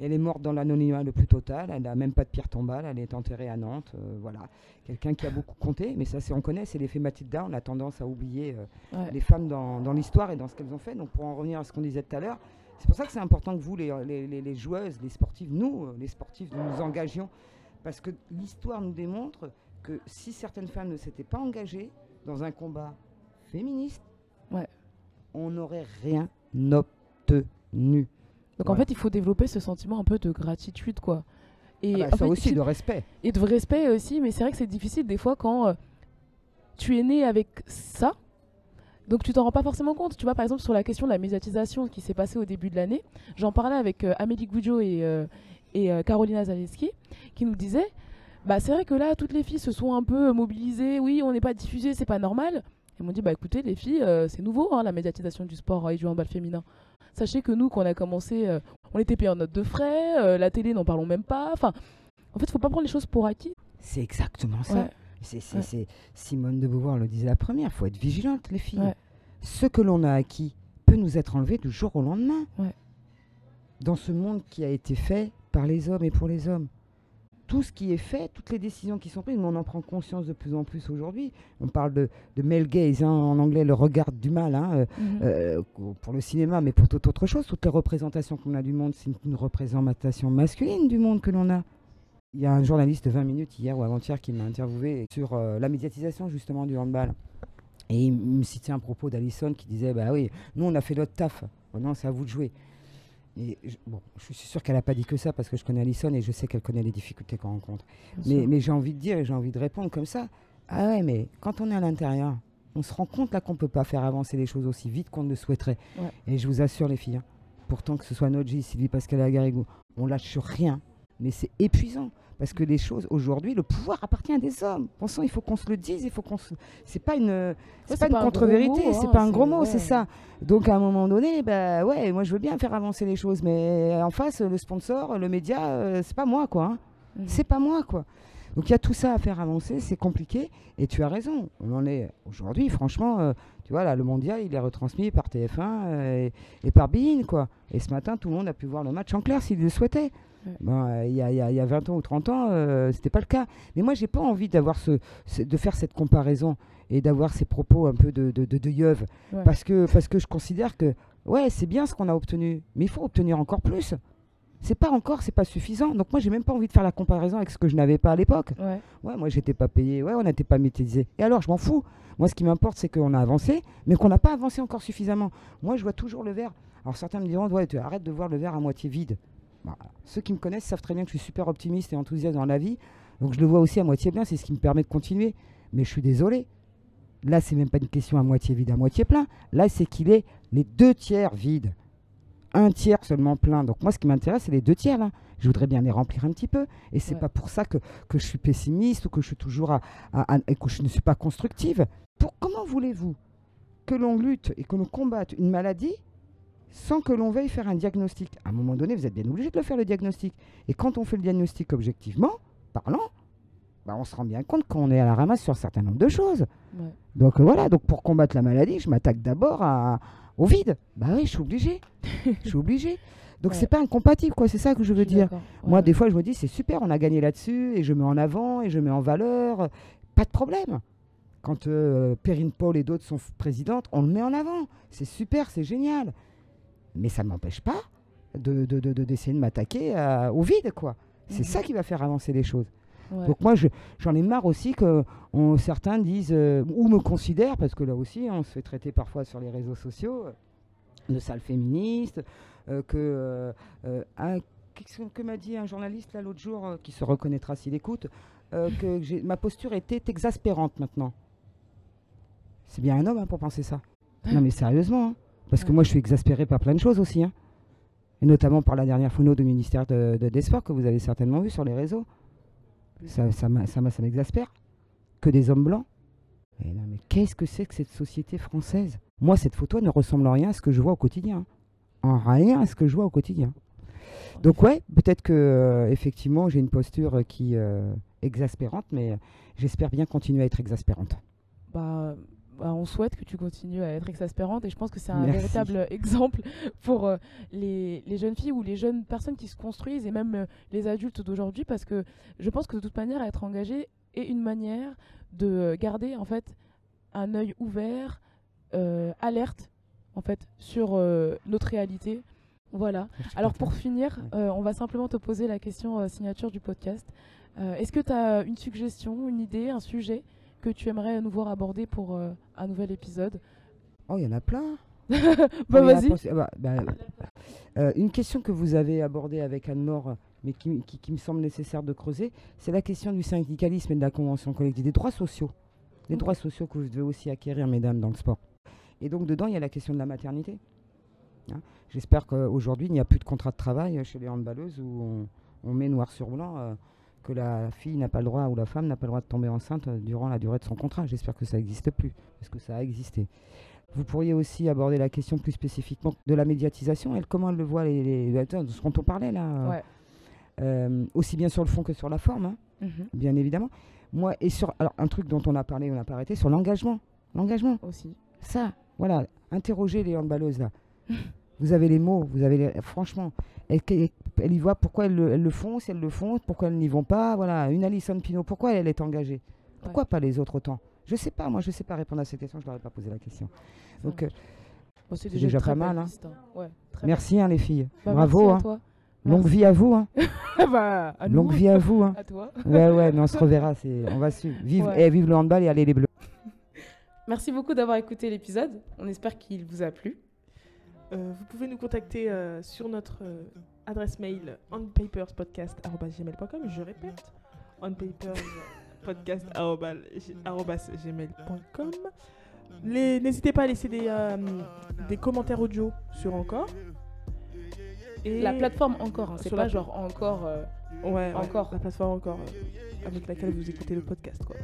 Elle est morte dans l'anonymat le plus total. Elle n'a même pas de pierre tombale. Elle est enterrée à Nantes. euh, voilà, quelqu'un qui a beaucoup compté. Mais ça, c'est on connaît, c'est l'effet Mathilda. On a tendance à oublier euh,
Ouais.
les femmes dans, dans l'histoire et dans ce qu'elles ont fait. Donc pour en revenir à ce qu'on disait tout à l'heure, c'est pour ça que c'est important que vous, les, les- les- les joueuses, les sportives, nous, les sportifs, nous nous engagions. Parce que l'histoire nous démontre que si certaines femmes ne s'étaient pas engagées dans un combat féministe,
Ouais.
on n'aurait rien obtenu.
Donc en fait, il faut développer ce sentiment un peu de gratitude, quoi. Et,
Ah bah,
en
ça
fait,
aussi, de respect.
et de respect aussi, mais c'est vrai que c'est difficile des fois quand euh, tu es né avec ça. Donc tu t'en rends pas forcément compte. Tu vois, par exemple, sur la question de la médiatisation qui s'est passée au début de l'année, j'en parlais avec euh, Amélie Goudio et, euh, et euh, Carolina Zaleski, qui nous disaient bah, c'est vrai que là, toutes les filles se sont un peu mobilisées. Oui, on n'est pas diffusé, c'est pas normal. Elles m'ont dit bah écoutez, les filles, euh, c'est nouveau, hein, la médiatisation du sport euh, et du handball féminin. Sachez que nous, quand on a commencé, euh, on était payé en note de frais, euh, la télé, n'en parlons même pas. Enfin, en fait, faut pas prendre les choses pour acquis.
C'est exactement ça.
Ouais.
C'est, c'est-
Ouais.
c'est- Simone de Beauvoir le disait la première, il faut être vigilante, les filles.
Ouais.
Ce que l'on a acquis peut nous être enlevé du jour au lendemain.
Ouais.
Dans ce monde qui a été fait par les hommes et pour les hommes. Tout ce qui est fait, toutes les décisions qui sont prises, mais on en prend conscience de plus en plus aujourd'hui. On parle de, de male gaze, hein, en anglais, le regard du mal, hein, euh,
Mhm.
euh, pour le cinéma, mais pour toute autre chose. Toutes les représentations qu'on a du monde, c'est une, une représentation masculine du monde que l'on a. Il y a un journaliste de 20 minutes hier ou avant-hier qui m'a interviewé sur euh, la médiatisation justement du handball. Et il me citait un propos d'Alison qui disait Bah oui, nous on a fait notre taf, maintenant c'est à vous de jouer. Et je, bon, je suis sûr qu'elle n'a pas dit que ça parce que je connais Alison et je sais qu'elle connaît les difficultés qu'on rencontre. Mais, mais j'ai envie de dire et j'ai envie de répondre comme ça. Ah ouais, mais quand on est à l'intérieur, on se rend compte là qu'on ne peut pas faire avancer les choses aussi vite qu'on ne le souhaiterait.
Ouais.
Et je vous assure, les filles, hein, pourtant que ce soit Noji, Sylvie Pascal et Agarigou, on lâche sur rien. Mais c'est épuisant. Parce que les choses, aujourd'hui, le pouvoir appartient à des hommes. Pensons, il faut qu'on se le dise, il faut qu'on se... C'est pas une, c'est pas une
pas
contre-vérité,
mot,
c'est
hein,
pas un gros mot, c'est
ouais.
ça. Donc à un moment donné, bah ouais, moi je veux bien faire avancer les choses, mais en face, le sponsor, le média, euh, c'est pas moi, quoi. hein.
Mhm.
C'est pas moi, quoi. Donc il y a tout ça à faire avancer, c'est compliqué. Et tu as raison, on en est aujourd'hui, franchement, euh, tu vois, là, le mondial, il est retransmis par TF1 euh, et, et par Bein, quoi. Et ce matin, tout le monde a pu voir le match en clair s'il le souhaitait. Bon, euh, il y, a, il y a- il y a 20 ans ou 30 ans, euh, c'était pas le cas. Mais moi, j'ai pas envie d'avoir ce, ce- de faire cette comparaison et d'avoir ces propos un peu de, de, de, de yeuve.
Ouais.
Parce, que, parce que je considère que, ouais, c'est bien ce qu'on a obtenu, mais il faut obtenir encore plus. C'est pas encore, c'est pas suffisant. Donc moi, j'ai même pas envie de faire la comparaison avec ce que je n'avais pas à l'époque.
Ouais.
Ouais, moi, j'étais pas payé. Ouais, on n'était pas métallisé. Et alors, je m'en fous. Moi, ce qui m'importe, c'est qu'on a avancé, mais qu'on n'a pas avancé encore suffisamment. Moi, je vois toujours le verre. Alors, certains me diront, ouais, tu arrêtes de voir le verre à moitié vide. Bah, ceux qui me connaissent savent très bien que je suis super optimiste et enthousiaste dans la vie. Donc, je le vois aussi à moitié plein. C'est ce qui me permet de continuer. Mais je suis désolé. Là, c'est même pas une question à moitié vide, à moitié plein. Là, c'est qu'il est les deux tiers vide. un tiers seulement plein. Donc moi, ce qui m'intéresse, c'est les deux tiers là. Je voudrais bien les remplir un petit peu. Et c'est
Ouais.
pas pour ça que, que je suis pessimiste ou que je suis toujours à, à- à- et que je ne suis pas constructive. Pour comment voulez-vous que l'on lutte et que l'on combatte une maladie sans que l'on veuille faire un diagnostic À un moment donné, vous êtes bien obligé de le faire le diagnostic. Et quand on fait le diagnostic objectivement, parlant, bah, on se rend bien compte qu'on est à la ramasse sur un certain nombre de choses.
Ouais.
Donc euh, voilà, donc pour combattre la maladie, je m'attaque d'abord à- au vide. Bah oui, je suis obligé. je suis obligé. Donc
Ouais.
c'est pas incompatible, quoi. C'est ça que je veux dire.
Ouais,
Moi, des fois, je me dis, c'est super, on a gagné là-dessus, et je mets en avant, et je mets en valeur. Pas de problème. Quand euh, Perrine Paul et d'autres sont présidentes, on le met en avant. C'est super, c'est génial. Mais ça ne m'empêche pas de, de- de- de- d'essayer de m'attaquer à- au vide, quoi. C'est
Mhm.
ça qui va faire avancer les choses.
Ouais.
Donc moi, je- j'en ai marre aussi que on- certains disent, euh, ou me considèrent, parce que là aussi, on se fait traiter parfois sur les réseaux sociaux, euh, de sale féministe, euh, que... euh, euh, un- qu'est-ce que m'a dit un journaliste là l'autre jour, euh, qui se reconnaîtra s'il écoute, euh, que ma posture était exaspérante maintenant. C'est bien un homme hein, pour penser ça. Non mais sérieusement, hein. Parce que moi je suis exaspéré par plein de choses aussi. hein. Et notamment par la dernière phono du ministère de, de- des Sports que vous avez certainement vu sur les réseaux. Ça, ça, m'exaspère. Que des hommes blancs. Mais qu'est-ce que c'est que cette société française? Moi, cette photo ne ressemble en rien à ce que je vois au quotidien. En rien à ce que je vois au quotidien. Donc ouais, peut-être que euh, effectivement j'ai une posture qui euh, exaspérante, mais euh, j'espère bien continuer à être exaspérante.
bah, bah, on souhaite que tu continues à être exaspérante et je pense que c'est un
Merci.
véritable exemple pour euh, les, les jeunes filles ou les jeunes personnes qui se construisent et même euh, les adultes d'aujourd'hui parce que je pense que de toute manière être engagé est une manière de euh, garder en fait un œil ouvert, euh, alerte en fait sur notre réalité. Voilà. Alors pour finir, on va simplement te poser la question signature du podcast. Est-ce que tu as une suggestion, une idée, un sujet que tu aimerais nous voir aborder pour euh, un nouvel épisode
Oh, il y en a plein.
Bah
Oh, a
vas-y.
bah, bah, euh, une question que vous avez abordée avec Anne-Laure, mais qui, qui- qui me semble nécessaire de creuser, c'est la question du syndicalisme et de la convention collective, des droits sociaux. Les
Ok.
droits sociaux que vous devez aussi acquérir, mesdames, dans le sport. Et donc, dedans, il y a la question de la maternité. Hein. J'espère qu'aujourd'hui, il n'y a plus de contrat de travail chez les handballeuses où on, on met noir sur blanc euh, que la fille n'a pas le droit ou la femme n'a pas le droit de tomber enceinte durant la durée de son contrat. J'espère que ça n'existe plus, parce que ça a existé. Vous pourriez aussi aborder la question plus spécifiquement de la médiatisation, elle, comment elle le voit, les, les- de ce dont on parlait là, euh,
Ouais.
euh, aussi bien sur le fond que sur la forme, hein,
Mhm.
bien évidemment. Moi, et sur alors, un truc dont on a parlé, on n'a pas arrêté, sur l'engagement. L'engagement,
Aussi.
ça, voilà, interrogez les handballeuses là. vous avez les mots, vous avez les, franchement, elles y voient pourquoi elles le, elles le font, si elles le font, pourquoi elles n'y vont pas. Voilà, une Alison Pino, pourquoi elle est engagée? Pourquoi pas les autres autant? Je sais pas, moi je sais pas répondre à cette question, je leur ai pas posé la question. Donc, euh.
Bon, c'est déjà, très
pas mal, hein.
hein. Ouais, très
merci hein, les filles,
Bah,
bravo,
merci à
hein. longue vie à vous. Hein.
bah, à nous,
Longue vie à vous. Hein.
à toi.
Ouais, ouais, mais on se reverra. On va suivre. Vive,
Ouais.
eh, vive le handball et allez les bleus.
Merci beaucoup d'avoir écouté l'épisode. On espère qu'il vous a plu.
Euh, vous pouvez nous contacter euh, sur notre euh, adresse mail onpaperspodcast.gmail.com. Je répète, onpaperspodcast.gmail.com. N'hésitez pas à laisser des, euh, des commentaires audio sur Encore. Et
La plateforme encore, hein, c'est pas
la-
genre encore. euh,
Ouais, ouais,
Encore.
La plateforme encore euh, avec laquelle vous écoutez le podcast. Quoi.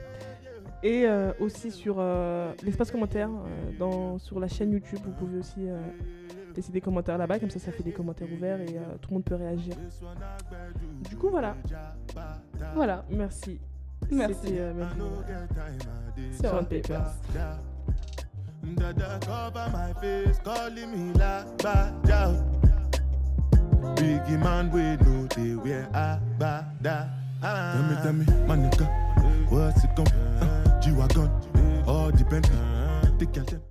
Et aussi sur l'espace commentaire, dans, sur la chaîne YouTube, vous pouvez aussi laisser des commentaires là-bas, comme ça ça fait des commentaires ouverts et euh, tout le monde peut réagir. Du coup voilà,
Voilà.
merci.
Merci.
C'était, euh, Melvin,
Sur
sur
un
On Papers.
Dada cover my face, calling me like bad Biggie man, we know they wear a bada. Tell me, tell me, my nigga, what's it come? Uh, G-Wagon, all the Bentley, the girl them.